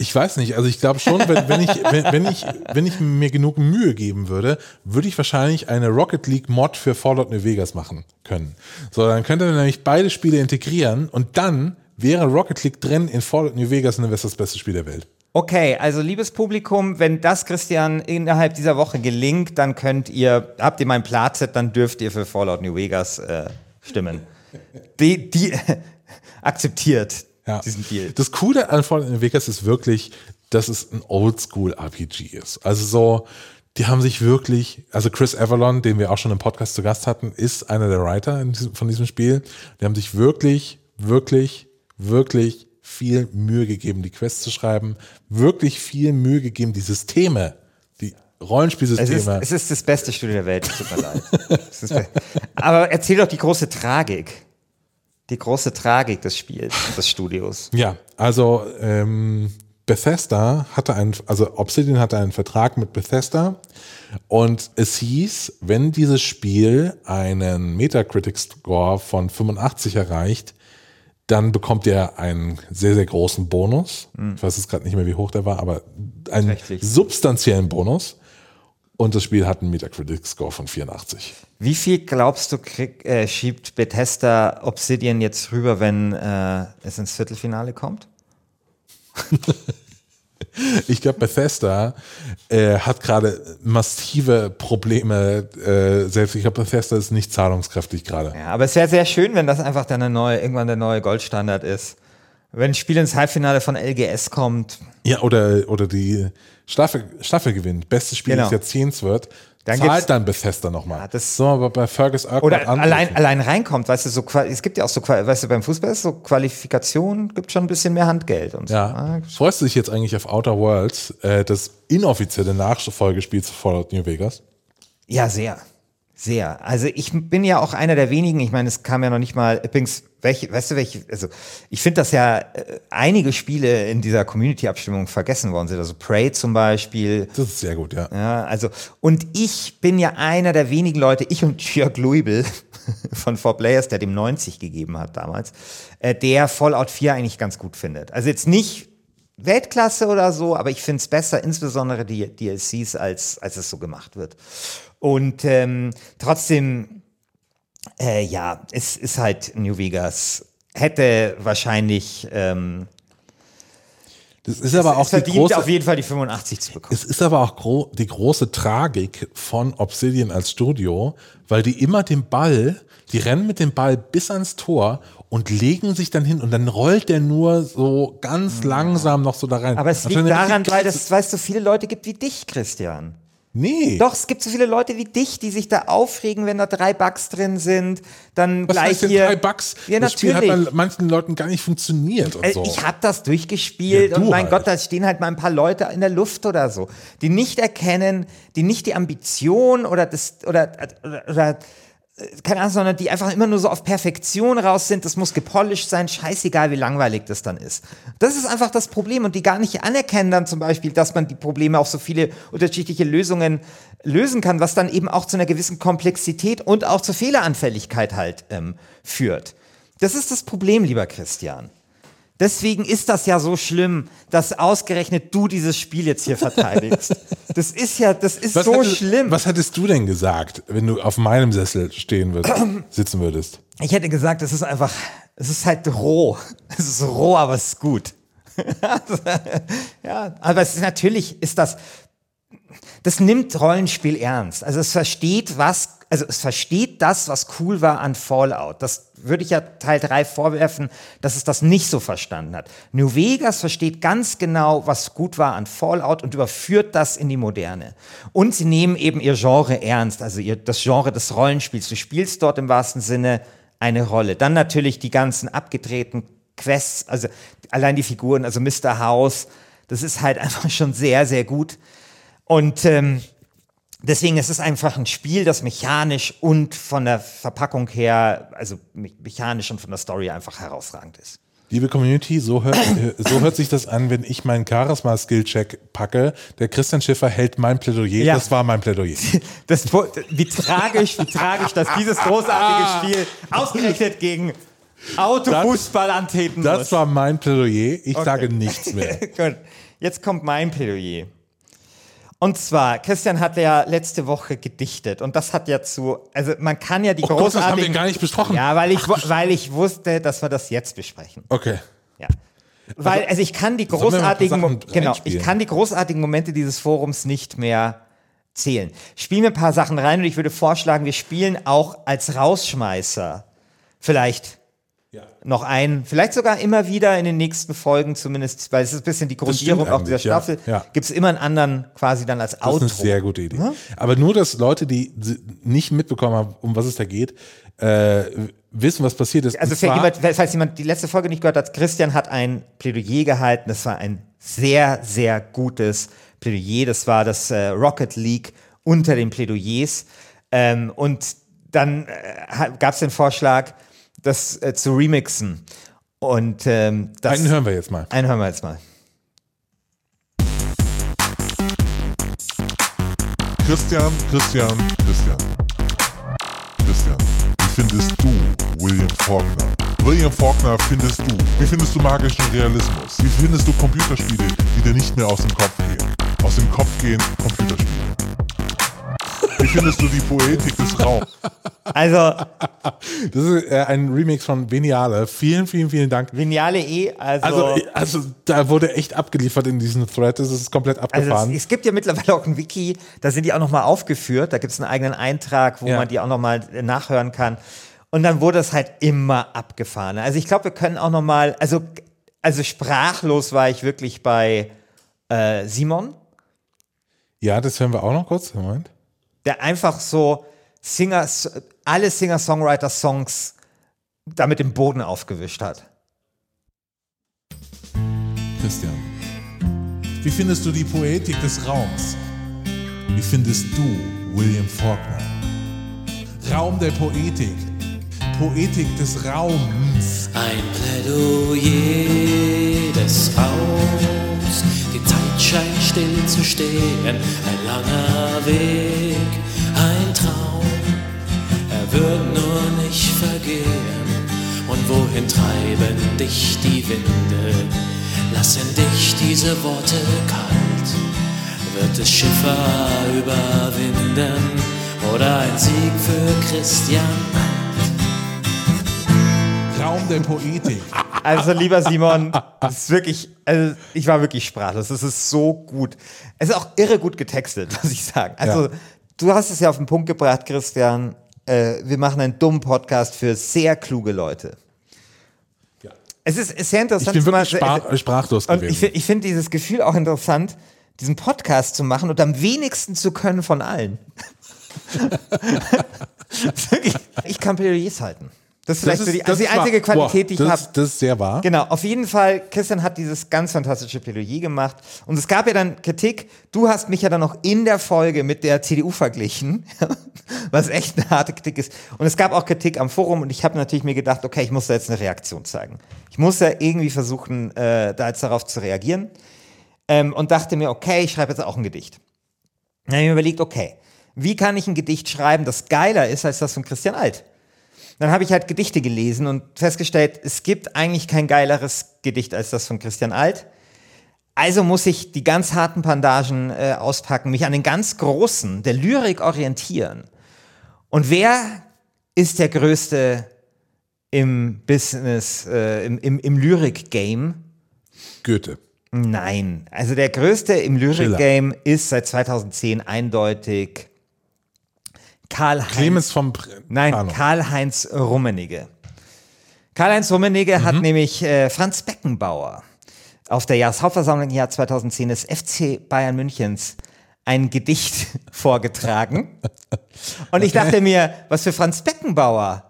Ich weiß nicht, also ich glaube schon, wenn, wenn, ich, wenn, wenn, ich, wenn ich mir genug Mühe geben würde, würde ich wahrscheinlich eine Rocket League Mod für Fallout New Vegas machen können. So, dann könnte man nämlich beide Spiele integrieren und dann wäre Rocket League drin in Fallout New Vegas und dann wäre es das beste Spiel der Welt. Okay, also liebes Publikum, wenn das Christian innerhalb dieser Woche gelingt, dann könnt ihr, habt ihr mein Platzet, dann dürft ihr für Fallout New Vegas äh, stimmen. Die, die (laughs) akzeptiert Ja. diesen Deal. Das Coole an Fallout New Vegas ist wirklich, dass es ein Oldschool-RPG ist. Also so, die haben sich wirklich, also Chris Avalon, den wir auch schon im Podcast zu Gast hatten, ist einer der Writer in diesem, von diesem Spiel. Die haben sich wirklich, wirklich, wirklich viel Mühe gegeben, die Quests zu schreiben, wirklich viel Mühe gegeben, die Systeme, die Es ist, Rollenspielsysteme. es ist das beste Studio der Welt, tut mir leid. Aber erzähl doch die große Tragik. Die große Tragik des Spiels, des Studios. Ja, also ähm, Bethesda hatte einen, also Obsidian hatte einen Vertrag mit Bethesda und es hieß, wenn dieses Spiel einen Metacritic-Score von 85 erreicht, dann bekommt ihr einen sehr, sehr großen Bonus. Ich weiß jetzt gerade nicht mehr, wie hoch der war, aber einen Beträchtlich. substanziellen Bonus. Und das Spiel hat einen Metacritic-Score von 84. Wie viel glaubst du, krieg, äh, schiebt Bethesda Obsidian jetzt rüber, wenn äh, es ins Viertelfinale kommt? (laughs) Ich glaube, Bethesda äh, hat gerade massive Probleme. Äh, selbst ich glaube, Bethesda ist nicht zahlungskräftig gerade. Ja, aber es wäre sehr schön, wenn das einfach dann eine neue, irgendwann der neue Goldstandard ist. Wenn ein Spiel ins Halbfinale von LGS kommt, Ja, oder, oder die Staffel, Staffel gewinnt, bestes Spiel Genau. des Jahrzehnts wird, Dann zahlt dann Bethesda nochmal. Ja, das- so, aber bei Fergus Urquhart oder allein, allein reinkommt, weißt du, so, es gibt ja auch so, weißt du, beim Fußball ist so Qualifikation, gibt schon ein bisschen mehr Handgeld und so. Ja. Ah, Freust du dich jetzt eigentlich auf Outer Worlds, äh, das inoffizielle Nachfolgespiel zu Fallout New Vegas? Ja, sehr. Sehr. Also ich bin ja auch einer der wenigen, ich meine, es kam ja noch nicht mal, übrigens, welche, weißt du, welche, also ich finde, dass ja äh, einige Spiele in dieser Community-Abstimmung vergessen worden sind. Also Prey zum Beispiel. Das ist sehr gut, ja. Ja, also, und ich bin ja einer der wenigen Leute, ich und Jörg Luibel, (laughs) von Four Players, der dem 90 gegeben hat damals, äh, der Fallout 4 eigentlich ganz gut findet. Also jetzt nicht Weltklasse oder so, aber ich finde es besser, insbesondere die DLCs, als, als es so gemacht wird. Und ähm, trotzdem, äh, ja, es ist halt New Vegas. Hätte wahrscheinlich ähm, Das ist aber es auch die verdient große, auf jeden Fall die 85 zu bekommen. Es ist aber auch gro die große Tragik von Obsidian als Studio, weil die immer den Ball, die rennen mit dem Ball bis ans Tor und legen sich dann hin und dann rollt der nur so ganz langsam noch so da rein. Aber es Anstatt liegt daran, weil es, es so viele Leute gibt wie dich, Christian. Nee. Doch, es gibt so viele Leute wie dich, die sich da aufregen, wenn da drei Bugs drin sind. Dann Was gleich heißt denn hier. drei Bugs? Ja, das Spiel hat natürlich. bei manchen Leuten gar nicht funktioniert und Äh, so. Ich habe das durchgespielt Ja, und mein halt. Gott, da stehen halt mal ein paar Leute in der Luft oder so, die nicht erkennen, die nicht die Ambition oder das oder oder, oder keine Ahnung, sondern die einfach immer nur so auf Perfektion raus sind. Das muss gepolished sein, scheißegal, wie langweilig das dann ist. Das ist einfach das Problem und die gar nicht anerkennen dann zum Beispiel, dass man die Probleme auf so viele unterschiedliche Lösungen lösen kann, was dann eben auch zu einer gewissen Komplexität und auch zur Fehleranfälligkeit halt ähm, führt. Das ist das Problem, lieber Christian. Deswegen ist das ja so schlimm, dass ausgerechnet du dieses Spiel jetzt hier verteidigst. (laughs) Das ist ja, das ist so hättest, schlimm. was hättest du denn gesagt, wenn du auf meinem Sessel stehen würdest, (clears throat) sitzen würdest? Ich hätte gesagt, es ist einfach, es ist halt roh. (laughs) Es ist roh, aber es ist gut. (laughs) ja, aber es ist natürlich, ist das, das nimmt Rollenspiel ernst. Also es versteht was, also es versteht das, was cool war an Fallout. Das würde ich ja Teil 3 vorwerfen, dass es das nicht so verstanden hat. New Vegas versteht ganz genau, was gut war an Fallout und überführt das in die Moderne. Und sie nehmen eben ihr Genre ernst, also ihr, das Genre des Rollenspiels. Du spielst dort im wahrsten Sinne eine Rolle. Dann natürlich die ganzen abgedrehten Quests, also allein die Figuren, also Mr. House, das ist halt (laughs) einfach schon sehr, sehr gut. Und ähm, deswegen ist es einfach ein Spiel, das mechanisch und von der Verpackung her, also me- mechanisch und von der Story einfach herausragend ist. Liebe Community, so hört, äh, so hört sich das an, wenn ich meinen Charisma-Skill-Check packe. Der Christian Schiffer hält mein Plädoyer. Ja. Das war mein Plädoyer. (laughs) Das, wie tragisch, wie tragisch, dass dieses großartige Spiel ausgerechnet gegen Autofußball antreten Das muss. war mein Plädoyer. Ich sage nichts mehr. (laughs) Gut, jetzt kommt mein Plädoyer. Und zwar, Christian hat ja letzte Woche gedichtet und das hat ja zu, also man kann ja die Oh Gott, das haben wir großartigen... gar nicht besprochen. Ja, weil ich, wu- weil ich wusste, dass wir das jetzt besprechen. Okay. Ja. Weil, also ich kann die großartigen, genau, ich kann die großartigen Momente dieses Forums nicht mehr zählen. Spielen wir ein paar Sachen rein und ich würde vorschlagen, wir spielen auch als Rausschmeißer vielleicht Ja. noch ein, vielleicht sogar immer wieder in den nächsten Folgen zumindest, weil es ist ein bisschen die Grundierung auch dieser eigentlich, ja. Staffel, Ja. gibt es immer einen anderen quasi dann als Das Outro. ist eine sehr gute Idee. Aber nur, dass Leute, die nicht mitbekommen haben, um was es da geht, äh, wissen, was passiert ist. Also zwar- jemand, falls jemand die letzte Folge nicht gehört hat, Christian hat ein Plädoyer gehalten. Das war ein sehr, sehr gutes Plädoyer. Das war das äh, Rocket League unter den Plädoyers. Ähm, und dann äh, gab es den Vorschlag, das äh, zu remixen. Und ähm, das einen hören wir jetzt mal. einen hören wir jetzt mal. Christian, Christian, Christian. Christian, wie findest du William Faulkner? William Faulkner findest du. Wie findest du magischen Realismus? Wie findest du Computerspiele, die dir nicht mehr aus dem Kopf gehen? Aus dem Kopf gehen Computerspiele. Wie findest du die Poetik des Raums? Also, Das ist äh, ein Remix von Veniale. Vielen, vielen, vielen Dank. Vignale E, also. Also, also da wurde echt abgeliefert in diesem Thread. Das ist komplett Also abgefahren. es, es gibt ja mittlerweile auch ein Wiki, da sind die auch nochmal aufgeführt. Da gibt es einen eigenen Eintrag, wo Ja. man die auch nochmal nachhören kann. Und dann wurde es halt immer abgefahren. Also ich glaube, wir können auch nochmal, also, also sprachlos war ich wirklich bei äh, Simon, ja, das hören wir auch noch kurz. Moment. Der einfach so Singer, alle Singer-Songwriter-Songs damit den Boden aufgewischt hat. Christian, wie findest du die Poetik des Raums? Wie findest du William Faulkner? Raum der Poetik. Poetik des Raums. Ein Plädoyer des Raums, scheint still zu stehen, ein langer Weg, ein Traum, er wird nur nicht gehen? Und wohin treiben dich die Winde? Lassen dich diese Worte kalt? Wird es Schiffer überwinden oder ein Sieg für Christian Raum der Poetik. Also, lieber Simon, es ist wirklich, also ich war wirklich sprachlos. Es ist so gut. Es ist auch irre gut getextet, (laughs) muss ich sagen. Also, Ja. du hast es ja auf den Punkt gebracht, Christian. Äh, wir machen einen dummen Podcast für sehr kluge Leute. Ja. Es ist sehr interessant. Ich bin wirklich mal- sprach, sprachlos gewesen. ich, ich finde dieses Gefühl auch interessant, diesen Podcast zu machen und am wenigsten zu können von allen. (laughs) Ich kann Plädoyers halten. Das ist vielleicht so die, also die ist wahr. einzige Qualität, die ich das, habe. Das ist sehr wahr. Genau, auf jeden Fall, Christian hat dieses ganz fantastische Plädoyer gemacht. Und es gab ja dann Kritik. Du hast mich ja dann noch in der Folge mit der CDU verglichen, (laughs) was echt eine harte Kritik ist. Und es gab auch Kritik am Forum und ich habe natürlich mir gedacht, okay, ich muss da jetzt eine Reaktion zeigen. Ich muss ja irgendwie versuchen, äh, da jetzt darauf zu reagieren. Ähm, und dachte mir, okay, ich schreibe jetzt auch ein Gedicht. Dann habe ich mir überlegt, okay, wie kann ich ein Gedicht schreiben, das geiler ist als das von Christian Alt? Dann habe ich halt Gedichte gelesen und festgestellt, es gibt eigentlich kein geileres Gedicht als das von Christian Alt. Also muss ich die ganz harten Bandagen äh, auspacken, mich an den ganz großen der Lyrik orientieren. Und wer ist der Größte im Business, äh, im, im, im Lyrik-Game? Goethe. Nein, also der größte im Lyrik-Game ist seit 2010 eindeutig Karl-Heinz. Clemens vom Pr Nein, Pano. Karl-Heinz Rummenigge. Karl-Heinz Rummenigge hat nämlich äh, Franz Beckenbauer auf der Jahreshauptversammlung im Jahr 2010 des FC Bayern Münchens ein Gedicht (laughs) vorgetragen. Und ich dachte mir, was für Franz Beckenbauer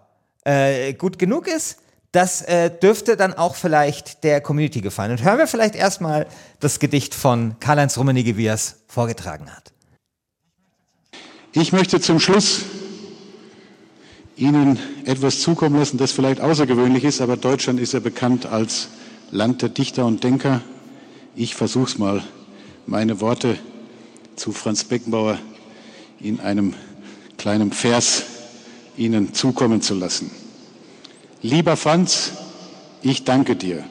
äh, gut genug ist, das äh, dürfte dann auch vielleicht der Community gefallen. Und hören wir vielleicht erstmal das Gedicht von Karl-Heinz Rummenigge, wie er es vorgetragen hat. Ich möchte zum Schluss Ihnen etwas zukommen lassen, das vielleicht außergewöhnlich ist, aber Deutschland ist ja bekannt als Land der Dichter und Denker. Ich versuche es mal, meine Worte zu Franz Beckenbauer in einem kleinen Vers Ihnen zukommen zu lassen. Lieber Franz, ich danke dir.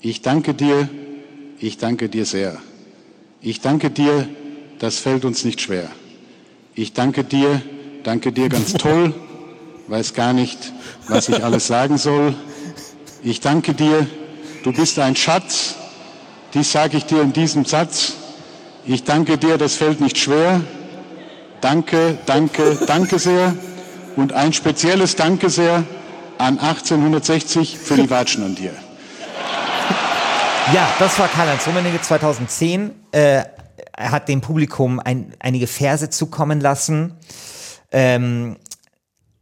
Ich danke dir, ich danke dir sehr. Ich danke dir, das fällt uns nicht schwer. Ich danke dir, danke dir ganz (laughs) toll, weiß gar nicht, was ich alles sagen soll. Ich danke dir, du bist ein Schatz, dies sage ich dir in diesem Satz. Ich danke dir, das fällt nicht schwer. Danke, danke, danke sehr. Und ein spezielles Danke sehr an 1860 für die Watschen an dir. Ja, das war Karl-Heinz Rummenigge 2010. Äh, hat dem Publikum ein, einige Verse zukommen lassen. Ähm,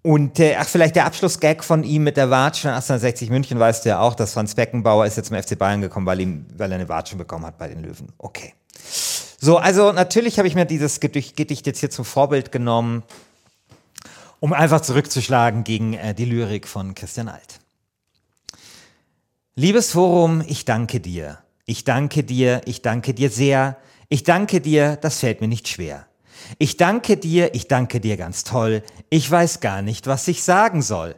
und äh, ach, vielleicht der Abschlussgag von ihm mit der Watschen an 1860 München weißt du ja auch, dass Franz Beckenbauer ist jetzt zum FC Bayern gekommen, weil, ihm, weil er eine Watschen bekommen hat bei den Löwen. Okay. So, also natürlich habe ich mir dieses Gedicht Gedicht jetzt hier zum Vorbild genommen, um einfach zurückzuschlagen gegen äh, die Lyrik von Christian Alt. Liebes Forum, ich danke dir. Ich danke dir, ich danke dir sehr. Ich danke dir, das fällt mir nicht schwer. Ich danke dir, ich danke dir ganz toll. Ich weiß gar nicht, was ich sagen soll.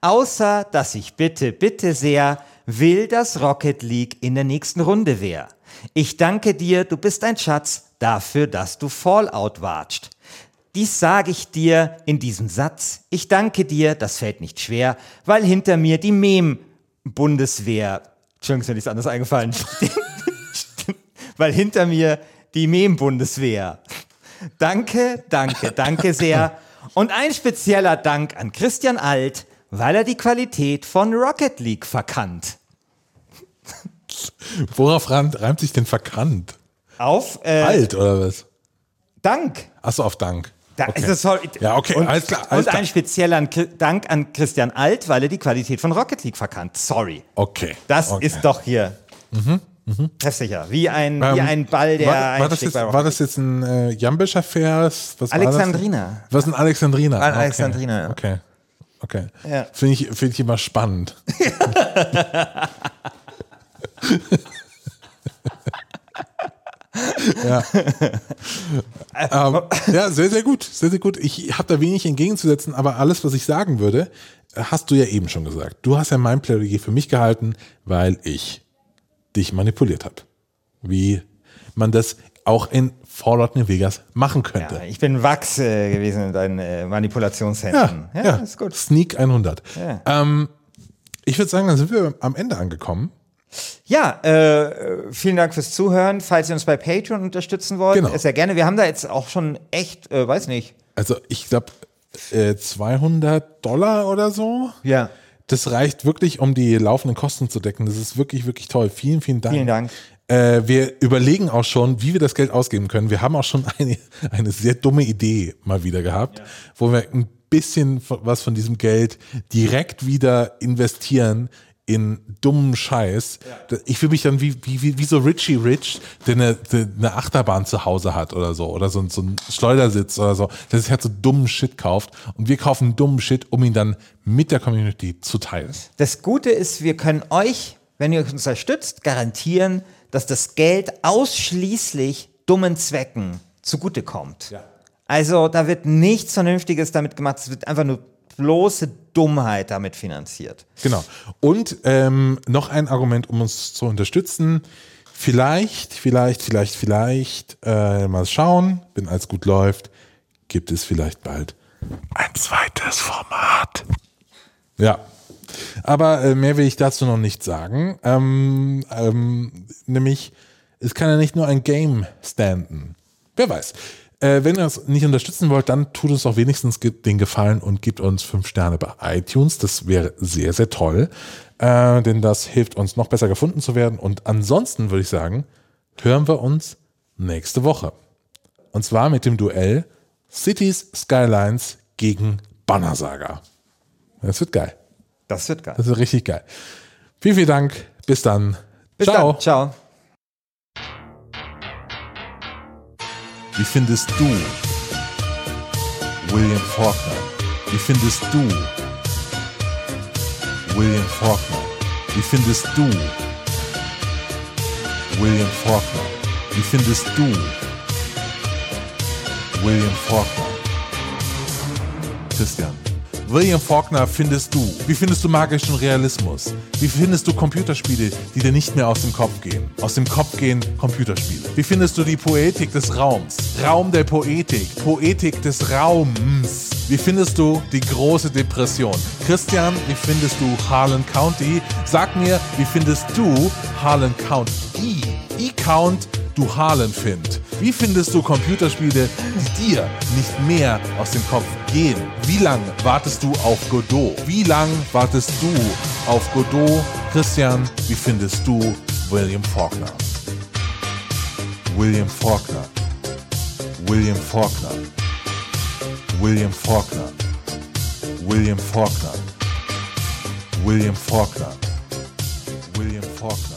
Außer, dass ich bitte, bitte sehr will, dass Rocket League in der nächsten Runde wär. Ich danke dir, du bist ein Schatz, dafür, dass du Fallout watscht. Dies sage ich dir in diesem Satz. Ich danke dir, das fällt nicht schwer, weil hinter mir die Mem-Bundeswehr, Entschuldigung, ist mir nichts anderes eingefallen, (laughs) weil hinter mir die Mem-Bundeswehr. Danke, danke, danke sehr. Und ein spezieller Dank an Christian Alt, weil er die Qualität von Rocket League verkannt. Worauf reimt, reimt sich denn verkannt? Auf äh, Alt oder was? Dank. Achso, auf Dank. Da Okay. ist es voll- Ja, okay, und, alles klar, alles und ein spezieller an- Dank an Christian Alt, weil er die Qualität von Rocket League verkannt. Sorry. Okay. Das okay. ist doch hier treffsicher. Wie ein, wie Ähm, ein Ball, der war, war, das jetzt, war das jetzt ein äh, jambischer Vers? Was Alexandrina. Was ist ein Alexandrina? Ein Okay. Alexandrina, ja. Okay. Okay. Ja. Finde ich, find ich immer spannend. (laughs) ja. ähm, (laughs) ja, sehr, sehr gut. Sehr, sehr gut. Ich habe da wenig entgegenzusetzen, aber alles, was ich sagen würde, hast du ja eben schon gesagt. Du hast ja mein Plädoyer für mich gehalten, weil ich dich manipuliert habe. Wie man das auch in Fallout New Vegas machen könnte. Ja, ich bin Wachs äh, gewesen in deinen äh, Manipulationshänden. Ja, ja, ist gut. Sneak 100. Ja. Ähm, ich würde sagen, dann sind wir am Ende angekommen. Ja, äh, vielen Dank fürs Zuhören. Falls ihr uns bei Patreon unterstützen wollt, genau. sehr gerne. Wir haben da jetzt auch schon echt, äh, weiß nicht. Also ich glaube äh, 200 Dollar oder so. Ja. Das reicht wirklich, um die laufenden Kosten zu decken. Das ist wirklich, wirklich toll. Vielen, vielen Dank. Vielen Dank. Äh, wir überlegen auch schon, wie wir das Geld ausgeben können. Wir haben auch schon (laughs) eine, eine sehr dumme Idee mal wieder gehabt, ja. wo wir ein bisschen was von diesem Geld direkt wieder investieren in dummen Scheiß. Ja. Ich fühle mich dann wie, wie, wie so Richie Rich, der eine, der eine Achterbahn zu Hause hat oder so. Oder so, so ein Schleudersitz oder so, der sich halt so dummen Shit kauft. Und wir kaufen dummen Shit, um ihn dann mit der Community zu teilen. Das Gute ist, wir können euch, wenn ihr uns unterstützt, garantieren, dass das Geld ausschließlich dummen Zwecken zugutekommt. Ja. Also da wird nichts Vernünftiges damit gemacht. Es wird einfach nur bloße Dummheit damit finanziert. Genau. Und ähm, noch ein Argument, um uns zu unterstützen. Vielleicht, vielleicht, vielleicht, vielleicht äh, mal schauen, wenn alles gut läuft, gibt es vielleicht bald ein zweites Format. Ja. Aber äh, mehr will ich dazu noch nicht sagen. Ähm, ähm, nämlich, es kann ja nicht nur ein Game standen. Wer weiß. Äh, wenn ihr es nicht unterstützen wollt, dann tut es auch wenigstens den Gefallen und gebt uns fünf Sterne bei iTunes. Das wäre sehr, sehr toll. Äh, denn das hilft uns noch besser gefunden zu werden. Und ansonsten würde ich sagen, hören wir uns nächste Woche. Und zwar mit dem Duell Cities Skylines gegen Banner Saga. Das wird geil. Das wird geil. Das wird richtig geil. Vielen, vielen Dank. Bis dann. Bis Ciao. Dann. Ciao. Wie findest du William Faulkner? Wie findest du William Faulkner? Wie findest du William Faulkner? Wie findest du William Faulkner? Christian. William Faulkner findest du? Wie findest du magischen Realismus? Wie findest du Computerspiele, die dir nicht mehr aus dem Kopf gehen? Aus dem Kopf gehen Computerspiele. Wie findest du die Poetik des Raums? Raum der Poetik. Poetik des Raums. Wie findest du die große Depression? Christian, wie findest du Harlan County? Sag mir, wie findest du Harlan County? E-Count du Harlan find. Wie findest du Computerspiele, die dir nicht mehr aus dem Kopf gehen? Wie lange wartest du auf Godot? Wie lange wartest du auf Godot? Christian, wie findest du William Faulkner? William Faulkner. William Faulkner. William Faulkner. William Faulkner. William Faulkner. William Faulkner.